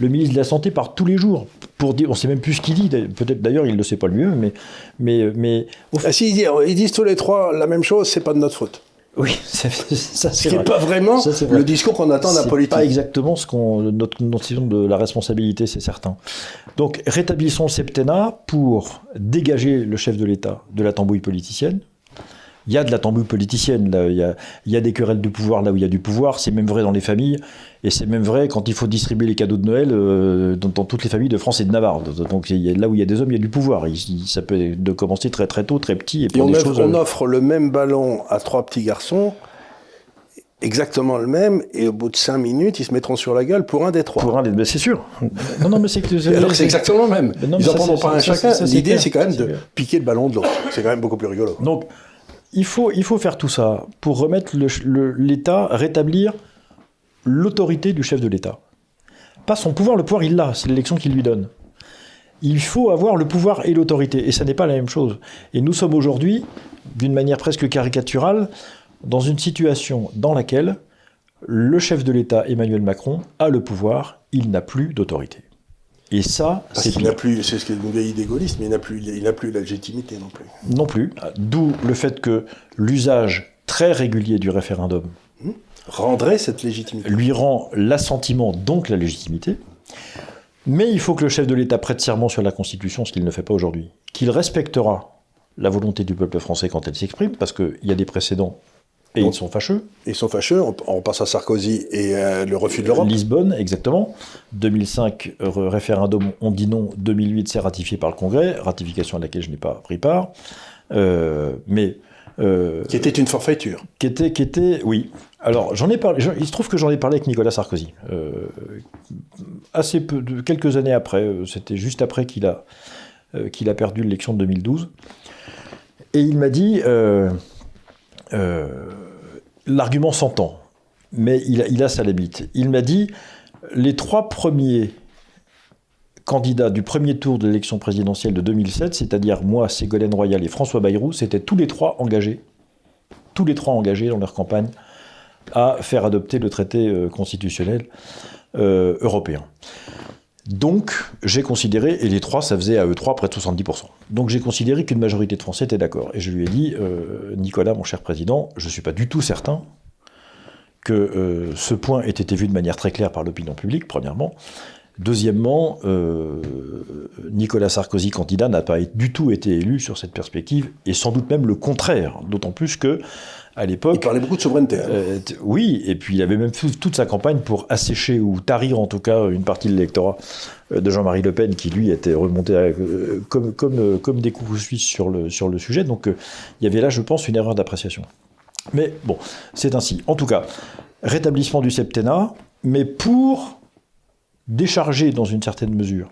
Le ministre de la Santé parle tous les jours. Pour dire, on ne sait même plus ce qu'il dit. Peut-être d'ailleurs, il ne le sait pas lui-même, mais, mais, mais au Ah, disent, disent tous les trois la même chose, c'est pas de notre faute. Oui, [laughs] ça, ça Ce c'est qui n'est pas vraiment Ça, c'est vrai. le discours qu'on attend d'un politique. pas exactement ce qu'on notre notion de la responsabilité, c'est certain. Donc rétablissons le septennat pour dégager le chef de l'État de la tambouille politicienne. Il y a de la tambouille politicienne, là. Il, y a, il y a des querelles de pouvoir là où il y a du pouvoir. C'est même vrai dans les familles, et c'est même vrai quand il faut distribuer les cadeaux de Noël euh, dans, dans toutes les familles de France et de Navarre. Donc il y a- là où il y a des hommes, il y a du pouvoir. Il- il- ça peut de commencer très très tôt, très petit, et Et on, des offre, choses. on euh, offre le même ballon à trois petits garçons, exactement le même, et au bout de cinq minutes, ils se mettront sur la gueule pour un des trois. Pour un des- mais c'est sûr. Non, non, mais c'est que [laughs] Alors que c'est exactement le même. Non, ils en ça, prendront pas un chacun. L'idée, c'est quand même de piquer le ballon de l'autre. C'est quand même beaucoup plus rigolo. Donc, il faut, il faut faire tout ça pour remettre le- le- l'État, rétablir l'autorité du chef de l'État. Pas son pouvoir, le pouvoir il l'a, c'est l'élection qui lui donne. Il faut avoir le pouvoir et l'autorité, et ça n'est pas la même chose. Et nous sommes aujourd'hui, d'une manière presque caricaturale, dans une situation dans laquelle le chef de l'État, Emmanuel Macron, a le pouvoir, il n'a plus d'autorité. Et ça, c'est qu'il n'a plus, c'est ce qu'est une vieille idée gaulliste, mais il n'a plus, il n'a plus la légitimité non plus. Non plus. D'où le fait que l'usage très régulier du référendum Rendrait cette légitimité. lui rend l'assentiment, donc la légitimité. Mais il faut que le chef de l'État prête serment sur la Constitution, ce qu'il ne fait pas aujourd'hui. Qu'il respectera la volonté du peuple français quand elle s'exprime, parce qu'il y a des précédents et Donc, ils sont fâcheux. Ils sont fâcheux, on, on passe à Sarkozy et euh, le refus de l'Europe. Lisbonne, exactement. 2005, euh, référendum, on dit non. 2008, c'est ratifié par le Congrès, ratification à laquelle je n'ai pas pris part. Euh, mais euh, Qui était une forfaiture. qui était, qui était, oui. Alors, j'en ai parlé. Il se trouve que j'en ai parlé avec Nicolas Sarkozy. Euh, assez peu, de, quelques années après. euh, C'était juste après qu'il a, euh, qu'il a perdu l'élection de 2012. Et il m'a dit, L'argument s'entend, mais il a, il a sa limite. Il m'a dit les trois premiers candidats du premier tour de l'élection présidentielle de 2007, c'est-à-dire moi, Ségolène Royal et François Bayrou, c'était tous les trois engagés, tous les trois engagés dans leur campagne à faire adopter le traité euh, constitutionnel euh, européen. Donc, j'ai considéré, et les trois, ça faisait à eux trois près de 70%. Donc, j'ai considéré qu'une majorité de Français était d'accord. Et je lui ai dit, euh, Nicolas, mon cher président, je ne suis pas du tout certain que ce point ait été vu de manière très claire par l'opinion publique, premièrement. Deuxièmement, euh, Nicolas Sarkozy, candidat, n'a pas du tout été élu sur cette perspective, et sans doute même le contraire, d'autant plus que à l'époque. Il parlait beaucoup de souveraineté. Hein. Euh, oui, et puis il avait même toute sa campagne pour assécher ou tarir en tout cas une partie de l'électorat euh, de Jean-Marie Le Pen qui lui était remonté comme, comme, comme des coups suisses sur le, sur le sujet. Donc il y avait là, je pense, une erreur d'appréciation. Mais bon, c'est ainsi. En tout cas, rétablissement du septennat, mais pour décharger dans une certaine mesure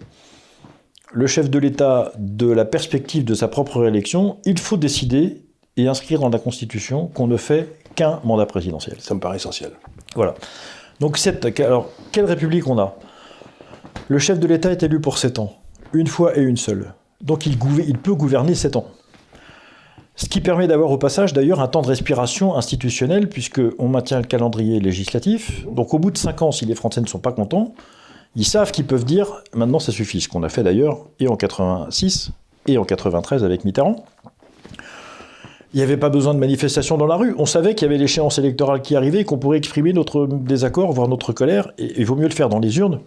le chef de l'État de la perspective de sa propre réélection, il faut décider et inscrire dans la Constitution qu'on ne fait qu'un mandat présidentiel. Ça me paraît essentiel. Voilà. Donc, cette, alors, quelle république on a? Le chef de l'État est élu pour 7 ans, une fois et une seule. Donc, il, il peut gouverner 7 ans. Ce qui permet d'avoir au passage d'ailleurs un temps de respiration institutionnel, puisqu'on maintient le calendrier législatif. Donc, au bout de 5 ans, si les Français ne sont pas contents, ils savent qu'ils peuvent dire maintenant ça suffit, ce qu'on a fait d'ailleurs et en 86 et en 93 avec Mitterrand. Il n'y avait pas besoin de manifestation dans la rue. On savait qu'il y avait l'échéance électorale qui arrivait et qu'on pourrait exprimer notre désaccord, voire notre colère. Et il vaut mieux le faire dans les urnes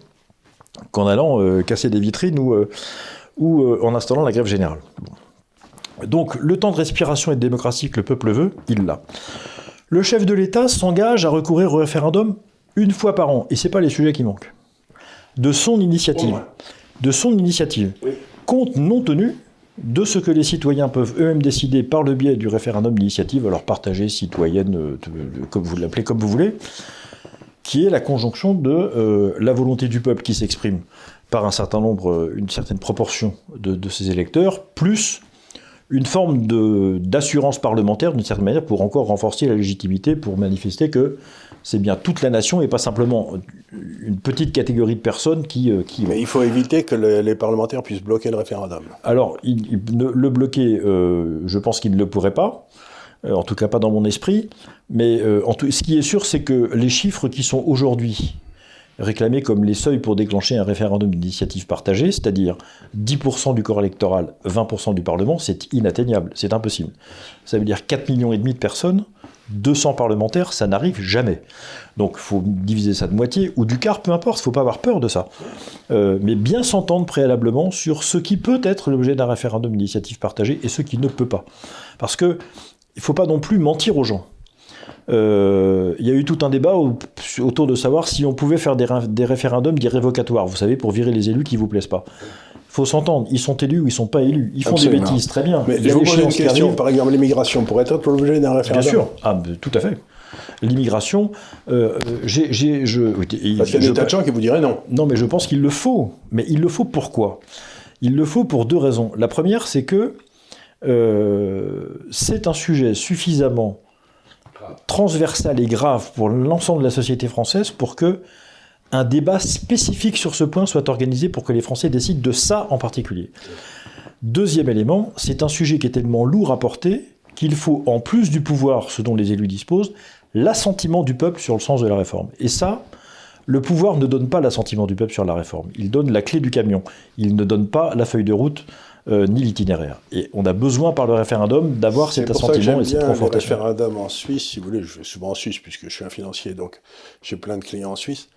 qu'en allant euh, casser des vitrines ou, euh, euh, en installant la grève générale. Donc le temps de respiration et de démocratie que le peuple veut, il l'a. Le chef de l'État s'engage à recourir au référendum une fois par an. Et ce n'est pas les sujets qui manquent de son initiative. De son initiative. Compte non tenu de ce que les citoyens peuvent eux-mêmes décider par le biais du référendum d'initiative, alors partagée, citoyenne, euh, comme vous l'appelez, comme vous voulez, qui est la conjonction de euh, la volonté du peuple qui s'exprime par un certain nombre, euh, une certaine proportion de, de ses électeurs, plus une forme d'assurance parlementaire, d'une certaine manière, pour encore renforcer la légitimité, pour manifester que c'est bien toute la nation et pas simplement une petite catégorie de personnes qui... Euh, qui... Mais il faut éviter que les parlementaires puissent bloquer le référendum. Alors, le bloquer, euh, je pense qu'ils ne le pourraient pas, euh, en tout cas pas dans mon esprit, mais ce qui est sûr, c'est que les chiffres qui sont aujourd'hui réclamés comme les seuils pour déclencher un référendum d'initiative partagée, c'est-à-dire 10% du corps électoral, 20% du Parlement, c'est inatteignable, c'est impossible. Ça veut dire 4,5 millions et demi de personnes 200 parlementaires, ça n'arrive jamais. Donc il faut diviser ça de moitié, ou du quart, peu importe, il ne faut pas avoir peur de ça. Euh, mais bien s'entendre préalablement sur ce qui peut être l'objet d'un référendum d'initiative partagée et ce qui ne peut pas. Parce que il ne faut pas non plus mentir aux gens. Euh, il y a eu tout un débat autour de savoir si on pouvait faire des, des référendums révocatoires, vous savez, pour virer les élus qui ne vous plaisent pas faut s'entendre, ils sont élus ou ils sont pas élus. Ils font des bêtises, très bien. Mais je vous pose une question, par exemple, l'immigration pourrait être l'objet d'un référendum Bien sûr, ah, tout à fait. L'immigration, euh, j'ai, je... Parce qu'il y a des tas de gens qui vous diraient non. Non, mais je pense qu'il le faut. Mais il le faut pourquoi? Il le faut pour deux raisons. La première, c'est que euh, c'est un sujet suffisamment transversal et grave pour l'ensemble de la société française pour que un débat spécifique sur ce point soit organisé pour que les Français décident de ça en particulier. Deuxième élément, c'est un sujet qui est tellement lourd à porter qu'il faut, en plus du pouvoir, ce dont les élus disposent, l'assentiment du peuple sur le sens de la réforme. Et ça, le pouvoir ne donne pas l'assentiment du peuple sur la réforme. Il donne la clé du camion. Il ne donne pas la feuille de route euh, ni l'itinéraire. Et on a besoin par le référendum d'avoir cet assentiment et cette confortation. Le référendum en Suisse, si vous voulez, je vais souvent en Suisse puisque je suis un financier, donc j'ai plein de clients en Suisse.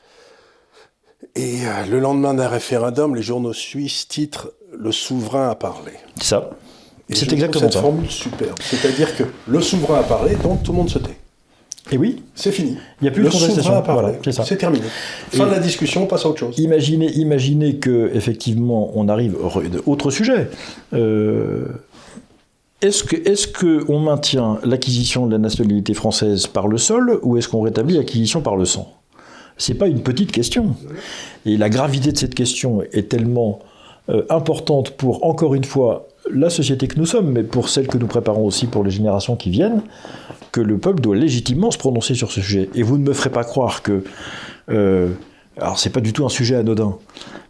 Et euh, le lendemain d'un référendum, les journaux suisses titrent Le souverain a parlé. Ça. C'est exactement cette formule superbe. C'est-à-dire que le souverain a parlé, donc tout le monde se tait. Et oui. C'est fini. Il n'y a plus de contestation. c'est terminé. Fin de la discussion, on passe à autre chose. Imaginez, imaginez que effectivement, on arrive. Autre sujet. Euh, est-ce que est-ce que on maintient l'acquisition de la nationalité française par le sol ou est-ce qu'on rétablit l'acquisition par le sang? C'est pas une petite question. Et la gravité de cette question est tellement euh, importante pour, encore une fois, la société que nous sommes, mais pour celle que nous préparons aussi pour les générations qui viennent, le peuple doit légitimement se prononcer sur ce sujet. Et vous ne me ferez pas croire que... Euh, alors c'est pas du tout un sujet anodin,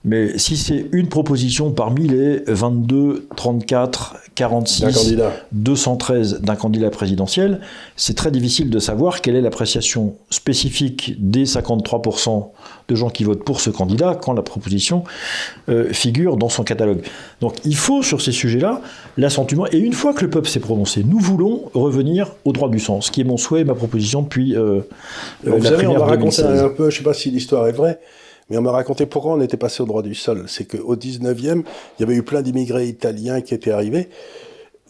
mais si c'est une proposition parmi les 22, 34, 46, 213 d'un candidat présidentiel, c'est très difficile de savoir quelle est l'appréciation spécifique des 53% de gens qui votent pour ce candidat quand la proposition euh, figure dans son catalogue. Donc il faut sur ces sujets-là l'assentiment. Et une fois que le peuple s'est prononcé, nous voulons revenir au droit du sens, qui est mon souhait, ma proposition depuis euh, Vous la savez, on va raconter un peu, je ne sais pas si l'histoire est vraie, mais on m'a raconté pourquoi on était passé au droit du sol. C'est qu'au 19e, il y avait eu plein d'immigrés italiens qui étaient arrivés,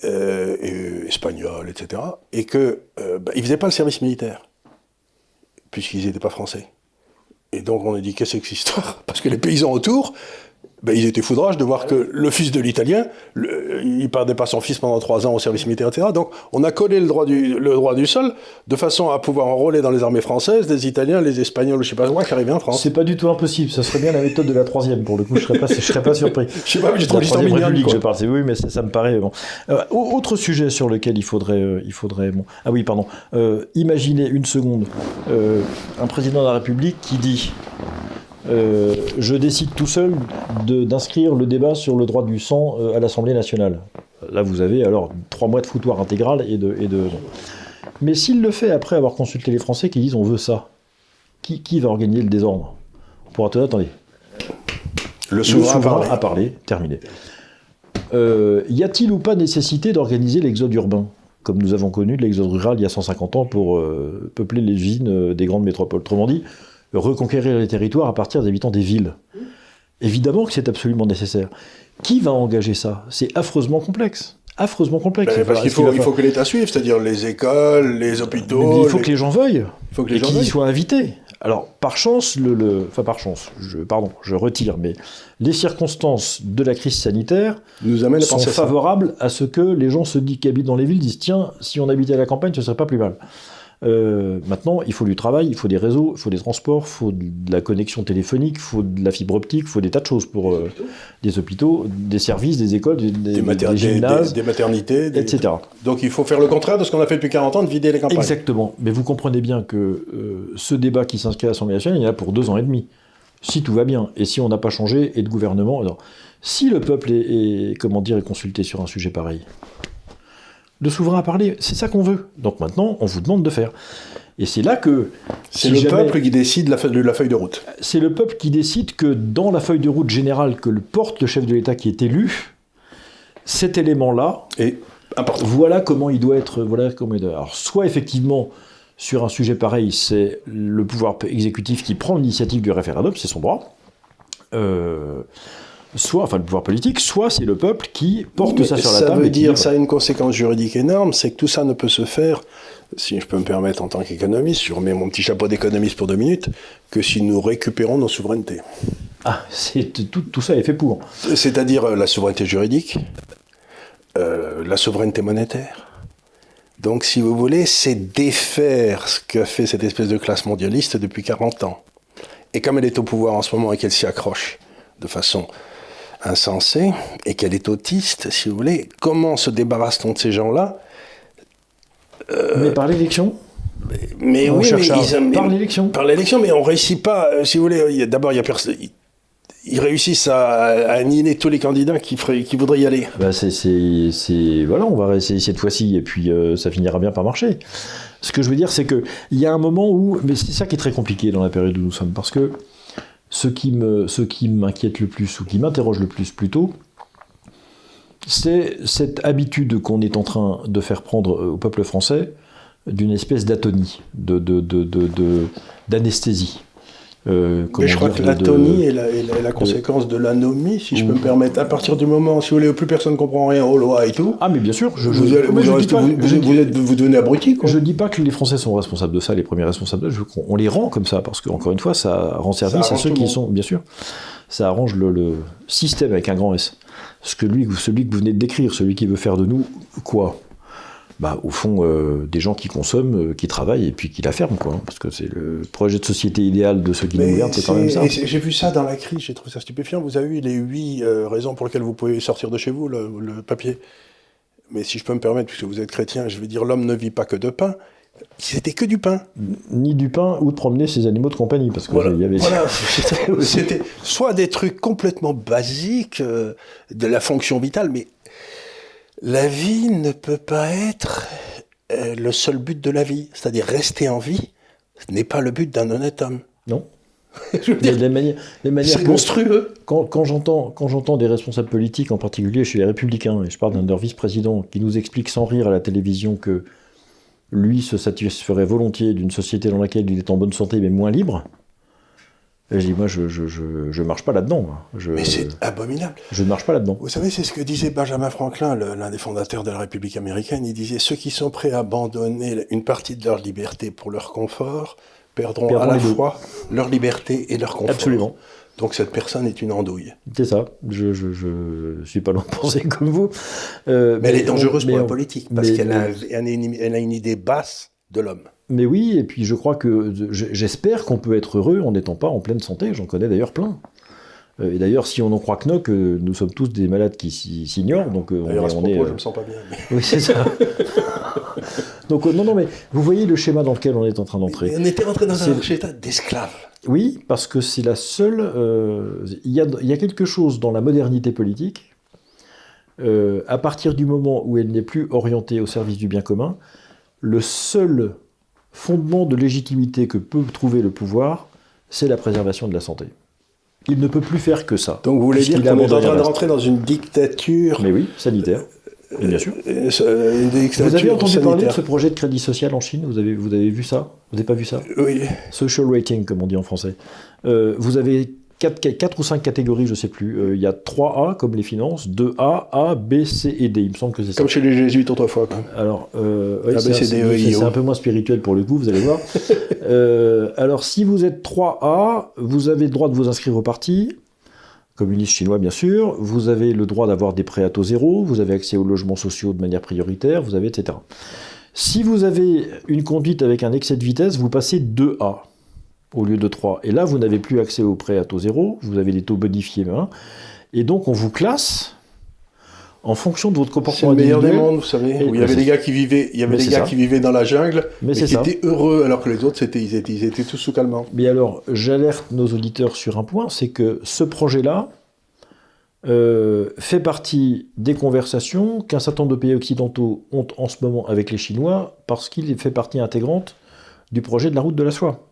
euh, et, espagnols, etc., et qu'ils euh, bah, ne faisaient pas le service militaire, puisqu'ils n'étaient pas français. Et donc on a dit, qu'est-ce que c'est que cette histoire? Parce que les paysans autour, ben, ils étaient foudrages de voir que le fils de l'Italien, il ne perdait pas son fils pendant trois ans au service militaire, etc. Donc on a collé le droit, du, le droit du sol de façon à pouvoir enrôler dans les armées françaises des Italiens, les Espagnols, je sais pas quoi, qui arrivaient en France. C'est pas du tout impossible, ça serait bien la méthode de la troisième pour le coup, je serais pas, je serais pas surpris. [laughs] je sais pas, mais j'ai trop l'histoire je parle, oui, mais ça, me paraît bon. Euh, autre sujet sur lequel il faudrait, euh, il faudrait, bon, ah oui, pardon, euh, imaginez une seconde un président de la République qui dit euh, je décide tout seul d'inscrire le débat sur le droit du sang euh, à l'Assemblée nationale. Là, vous avez alors trois mois de foutoir intégral et de. Et de... Mais s'il le fait après avoir consulté les Français qui disent on veut ça, qui, qui va organiser le désordre? On pourra te attendez. Le souverain, a parlé, terminé. Euh, y a-t-il ou pas nécessité d'organiser l'exode urbain? Comme nous avons connu l'exode rural il y a 150 ans pour peupler les usines des grandes métropoles. Autrement dit, reconquérir les territoires à partir des habitants des villes. Évidemment que c'est absolument nécessaire. Qui va engager ça? C'est affreusement complexe. Affreusement complexe. Ben, parce qu'il faut, faut que l'État suive, c'est-à-dire les écoles, les hôpitaux. il faut que les gens veuillent. Il faut que les gens qu'ils soient invités. Alors, par chance, le, enfin par chance, je, pardon, je retire, mais les circonstances de la crise sanitaire nous amènent sont favorables à ce que les gens se disent qui habitent dans les villes disent tiens, si on habitait à la campagne, ce serait pas plus mal. Euh, maintenant, il faut du travail, il faut des réseaux, il faut des transports, il faut de la connexion téléphonique, il faut de la fibre optique, il faut des tas de choses pour euh, des hôpitaux, des services, des écoles, des, des, des, gymnases, des, maternités, etc. Donc il faut faire le contraire de ce qu'on a fait depuis 40 ans, de vider les campagnes. Exactement. Mais vous comprenez bien que euh, ce débat qui s'inscrit à l'Assemblée nationale, il y en a pour deux ans et demi. Si tout va bien, et si on n'a pas changé, et de gouvernement, alors, si le peuple est, est, comment dire, est consulté sur un sujet pareil, le souverain à parler. C'est ça qu'on veut. Donc maintenant, on vous demande de faire. Et c'est là que... C'est le peuple qui décide la, de la feuille de route. C'est le peuple qui décide que dans la feuille de route générale que le porte le chef de l'État qui est élu, cet élément-là, important. Voilà comment il doit être... Voilà comment il doit... Alors soit effectivement, sur un sujet pareil, c'est le pouvoir exécutif qui prend l'initiative du référendum, c'est son droit. Euh, soit, enfin le pouvoir politique, soit c'est le peuple qui porte ça sur la table. Ça veut dire, ça a une conséquence juridique énorme, c'est que tout ça ne peut se faire, si je peux me permettre en tant qu'économiste, je remets mon petit chapeau d'économiste pour deux minutes, que si nous récupérons nos souverainetés. Ah, tout, tout ça est fait pour. C'est-à-dire euh, la souveraineté juridique, euh, la souveraineté monétaire. Donc, si vous voulez, c'est défaire ce qu'a fait cette espèce de classe mondialiste depuis 40 ans. Et comme elle est au pouvoir en ce moment et qu'elle s'y accroche de façon insensée et qu'elle est autiste, si vous voulez, comment se débarrasse-t-on de ces gens-là? Euh, Mais par l'élection mais, oui, mais par l'élection. Par l'élection, mais on réussit pas. Euh, si vous voulez, d'abord, il y a personne. Ils réussissent à, annihiler tous les candidats qui, qui voudraient y aller. Bah c'est, voilà, on va essayer cette fois-ci et puis euh, ça finira bien par marcher. Ce que je veux dire, c'est que il y a un moment où, mais c'est ça qui est très compliqué dans la période où nous sommes, parce que ce qui m'inquiète le plus, ou qui m'interroge le plus plutôt, c'est cette habitude qu'on est en train de faire prendre au peuple français d'une espèce d'atonie, d'anesthésie. Euh, mais je crois que l'atonie est, la, conséquence de l'anomie, si je peux me permettre. À partir du moment, si vous voulez, où plus personne ne comprend rien aux lois et tout. Ah, mais bien sûr. Je, vous, vous, êtes, vous devenez abruti. Je ne dis pas que les Français sont responsables de ça, les premiers responsables. on les rend comme ça, parce qu'encore une fois, ça rend service à ceux qui sont. Bien sûr. Ça arrange le, le, système avec un grand S. Ce que lui, celui que vous venez de décrire, celui qui veut faire de nous quoi? Bah, au fond, euh, des gens qui consomment, euh, qui travaillent et puis qui la ferment, quoi. Hein, parce que c'est le projet de société idéal de ceux qui nous gouvernent, c'est quand même ça. J'ai vu ça dans la crise, j'ai trouvé ça stupéfiant. Vous avez eu les huit euh, raisons pour lesquelles vous pouvez sortir de chez vous, le, papier. Mais si je peux me permettre, puisque vous êtes chrétien, je vais dire l'homme ne vit pas que de pain. C'était que du pain. Ni du pain ou de promener ses animaux de compagnie, parce que Voilà. il y avait. Voilà. [laughs] C'était soit des trucs complètement basiques de la fonction vitale, mais la vie ne peut pas être euh, le seul but de la vie. C'est-à-dire rester en vie, ce n'est pas le but d'un honnête homme. Non. [laughs] Je veux Mais dire, les manières, les manières c'est monstrueux. Quand, quand j'entends quand j'entends des responsables politiques, en particulier chez les Républicains, et je parle d'un de leurs vice-présidents, qui nous explique sans rire à la télévision que lui se satisferait volontiers d'une société dans laquelle il est en bonne santé mais moins libre, et je dis moi je je, je, je marche pas là-dedans. Mais c'est abominable. je ne marche pas là-dedans. Vous savez, c'est ce que disait Benjamin Franklin, l'un des fondateurs de la République américaine. Il disait ceux qui sont prêts à abandonner une partie de leur liberté pour leur confort perdront Perdront à la deux. fois leur liberté et leur confort. Absolument. Donc cette personne est une andouille. C'est ça. Je, je, je suis pas loin de penser comme vous. Euh, Mais elle est dangereuse pour la on- politique parce qu'elle a, elle a une, elle a une idée basse de l'homme. Mais oui, et puis je crois que je- j'espère qu'on peut être heureux en n'étant pas en pleine santé. J'en connais d'ailleurs plein. Euh, Et d'ailleurs, si on en croit Knock, euh, nous sommes tous des malades qui s'ignorent. Donc euh, on à est, ce on propos, est, euh, je me sens pas bien. mais- Oui, c'est ça. [laughs] donc euh, non, non, mais vous voyez le schéma dans lequel on est en train d'entrer. On était rentré dans un état d'esclave. Oui, parce que c'est la seule. euh, Il y, a, il y a quelque chose dans la modernité politique. euh, à partir du moment où elle n'est plus orientée au service du bien commun, le seul fondement de légitimité que peut trouver le pouvoir, c'est la préservation de la santé. Il ne peut plus faire que ça. Donc vous voulez dire qu'on est en train de rentrer dans une dictature Mais oui, sanitaire. Et bien sûr. euh, euh, Vous avez entendu parler de ce projet de crédit social en Chine? Vous avez, vous avez vu ça? Vous n'avez pas vu ça? Oui. Social rating, comme on dit en français. Euh, vous avez 4, ou 5 catégories, je ne sais plus. Euh, Il y a 3A comme les finances, 2A, A, B, C et D. Il me semble que c'est ça. Comme chez les jésuites autrefois. quoi. Alors, euh, ouais, A, B, c'est C, D, E, c'est un peu moins spirituel pour le coup, vous allez voir. [laughs] Euh, alors, si vous êtes 3A, vous avez le droit de vous inscrire au parti, communiste chinois bien sûr, vous avez le droit d'avoir des prêts à taux zéro, vous avez accès aux logements sociaux de manière prioritaire, vous avez etc. Si vous avez une conduite avec un excès de vitesse, vous passez 2A au lieu de 3. Et là, vous n'avez plus accès aux prêts à taux zéro, vous avez des taux bonifiés. et donc, on vous classe en fonction de votre C'est comportement le meilleur des mondes, vous savez. Où il y avait c'est des gars qui vivaient, il y avait Mais des c'est gars ça. qui vivaient dans la jungle, Mais mais c'est qui ça. étaient heureux, alors que les autres, c'était, ils étaient, ils étaient tous sous calmant. Mais alors, j'alerte nos auditeurs sur un point, c'est que ce projet-là euh, fait partie des conversations qu'un certain nombre de pays occidentaux ont en ce moment avec les Chinois, parce qu'il fait partie intégrante du projet de la route de la soie.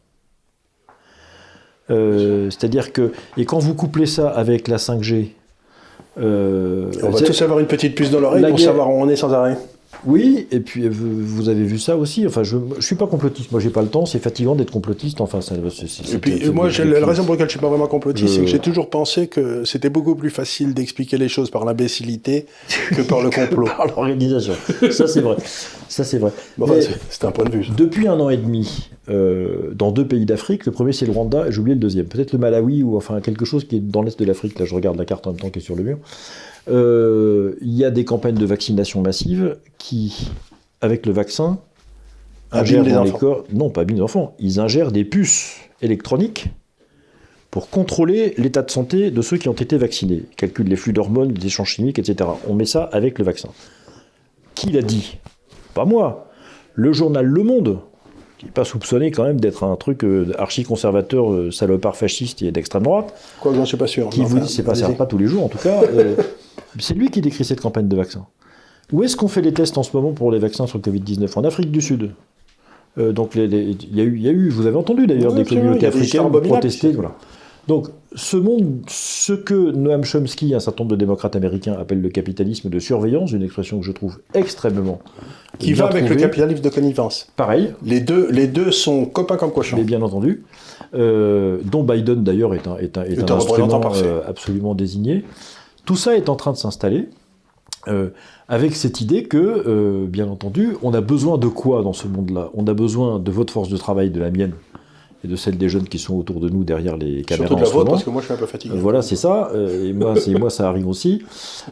Euh, C'est-à-dire que, et quand vous couplez ça avec la 5G, euh, On va tous avoir une petite puce dans l'oreille pour guerre- savoir où on est sans arrêt. Oui, et puis euh, vous, avez vu ça aussi. Enfin, je ne suis pas complotiste. Moi, j'ai pas le temps. C'est fatigant d'être complotiste. Enfin, ça, Et puis moi, la raison pour laquelle je suis pas vraiment complotiste, Je- c'est que j'ai toujours pensé que c'était beaucoup plus facile d'expliquer les choses par l'imbécilité que par le complot. [laughs] par l'organisation. Ça, c'est vrai. Ça, c'est vrai. Bon, enfin, Mais c'est- un point de vue. ça. depuis un an et demi, euh, dans deux pays d'Afrique, le premier c'est le Rwanda, et j'ai oublié le deuxième. Peut-être le Malawi, ou enfin quelque chose qui est dans l'est de l'Afrique. Là, je regarde la carte en même temps qui est sur le mur. Euh, Il y a des campagnes de vaccination massive qui, avec le vaccin, ingèrent les dans les enfants. corps. Non, pas abîment les enfants. Ils ingèrent des puces électroniques pour contrôler l'état de santé de ceux qui ont été vaccinés. Ils calculent les flux d'hormones, les échanges chimiques, etc. On met ça avec le vaccin. Qui l'a dit? Pas moi. Le journal Le Monde, qui n'est pas soupçonné quand même d'être un truc euh, archi-conservateur, euh, salopard fasciste et d'extrême droite, Quoi que j'en suis pas sûr. qui vous dit, c'est pas, ça pas tous les jours en tout cas, euh, [laughs] c'est lui qui décrit cette campagne de vaccins. Où est-ce qu'on fait les tests en ce moment pour les vaccins sur le Covid-19 En Afrique du Sud. Euh, donc il y, a eu- il y a eu, vous avez entendu d'ailleurs, des communautés africaines protester. Voilà. Donc ce monde, ce que Noam Chomsky, un certain nombre de démocrates américains appellent le capitalisme de surveillance, une expression que je trouve extrêmement Qui va avec le capitalisme de connivence. Pareil, Les deux, les deux sont copains comme cochons. mais bien entendu, euh, dont Biden d'ailleurs est un, est un, est Est un un instrument euh, absolument désigné. Tout ça est en train de s'installer, euh, avec cette idée que, euh, bien entendu, on a besoin de quoi dans ce monde-là? On a besoin de votre force de travail, de la mienne, et de celle des jeunes qui sont autour de nous derrière les caméras Surtout de la vôtre, parce que moi je suis un peu fatigué. Euh, Voilà, c'est ça. et moi, ça arrive aussi.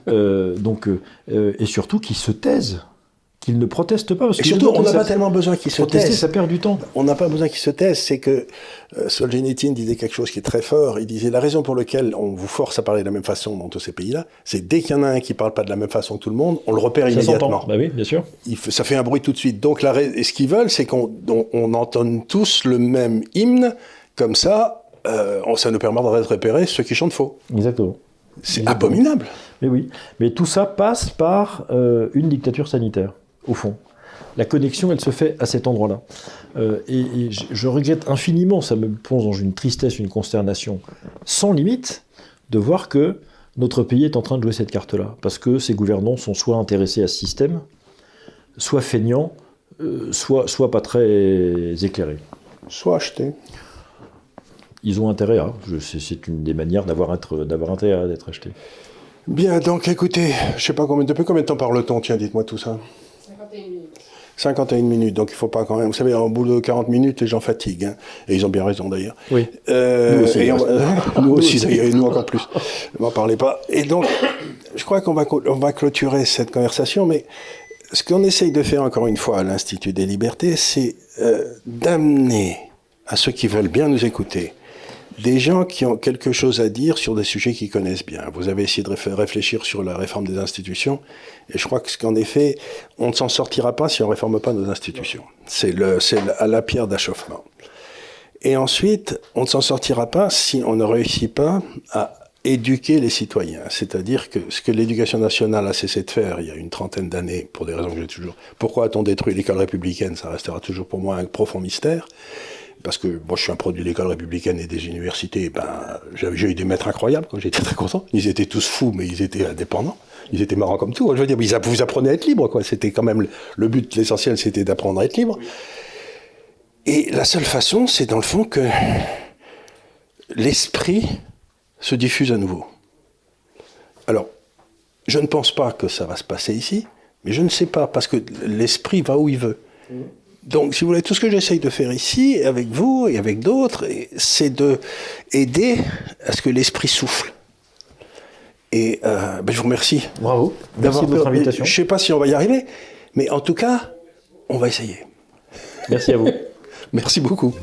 Donc, et surtout, qui se taisent, qu'ils ne protestent pas. Parce et surtout, on n'a pas tellement besoin qu'ils se taisent. ça perd du temps. On n'a pas besoin qu'ils se taisent. C'est que euh, Solzhenitsyn disait quelque chose qui est très fort. Il disait la raison pour laquelle on vous force à parler de la même façon dans tous ces pays-là, c'est dès qu'il y en a un qui parle pas de la même façon que tout le monde, on le repère immédiatement. Bah oui, bien sûr. Il ça fait un bruit tout de suite. Donc, la, et ce qu'ils veulent, c'est qu'on on, entende tous le même hymne. Comme ça, euh, ça nous permet de repérer ceux qui chantent faux. Exactement. C'est abominable. Mais oui. Mais tout ça passe par euh, une dictature sanitaire, au fond la connexion, elle se fait à cet endroit-là. Euh, et, je, regrette infiniment, ça me plonge dans une tristesse, une consternation sans limite, de voir que notre pays est en train de jouer cette carte-là. Parce que ces gouvernants sont soit intéressés à ce système, soit feignants, euh, soit, soit pas très éclairés. Soit achetés. Ils ont intérêt à. C'est une des manières d'avoir intérêt à être acheté. Bien, donc écoutez, je sais pas combien, depuis combien de temps parle-t-on? Tiens, dites-moi tout ça. 51 minutes. 51 minutes, donc il faut pas quand même. Vous savez, en bout de 40 minutes, les gens fatiguent. Hein. et ils ont bien raison d'ailleurs. Oui. Euh, nous aussi, [laughs] [laughs] nous aussi d'ailleurs, et nous encore plus. Ne m'en parlez pas. Et donc, je crois qu'on va, on va clôturer cette conversation, mais ce qu'on essaye de faire encore une fois à l'Institut des libertés, c'est euh, d'amener à ceux qui veulent bien nous écouter des gens qui ont quelque chose à dire sur des sujets qu'ils connaissent bien. Vous avez essayé de réfléchir sur la réforme des institutions, et je crois qu'en effet, on ne s'en sortira pas si on ne réforme pas nos institutions. C'est à la pierre d'achoppement. Et ensuite, on ne s'en sortira pas si on ne réussit pas à éduquer les citoyens. C'est-à-dire que ce que l'éducation nationale a cessé de faire il y a une trentaine d'années, pour des raisons que j'ai toujours... Pourquoi a-t-on détruit l'école républicaine? Ça restera toujours pour moi un profond mystère parce que moi je suis un produit de l'école républicaine et des universités, ben, j'ai eu des maîtres incroyables, j'étais très content. Ils étaient tous fous, mais ils étaient indépendants. Ils étaient marrants comme tout. Je veux dire, vous apprenaient à être libre, quoi. C'était quand même le but, l'essentiel, c'était d'apprendre à être libre. Et la seule façon, c'est dans le fond que l'esprit se diffuse à nouveau. Alors, je ne pense pas que ça va se passer ici, mais je ne sais pas, parce que l'esprit va où il veut. Donc, si vous voulez, tout ce que j'essaye de faire ici, avec vous et avec d'autres, c'est de aider à ce que l'esprit souffle. Et euh, ben, je vous remercie. Bravo. Merci de votre invitation. Je ne sais pas si on va y arriver, mais en tout cas, on va essayer. Merci à vous. [laughs] Merci beaucoup.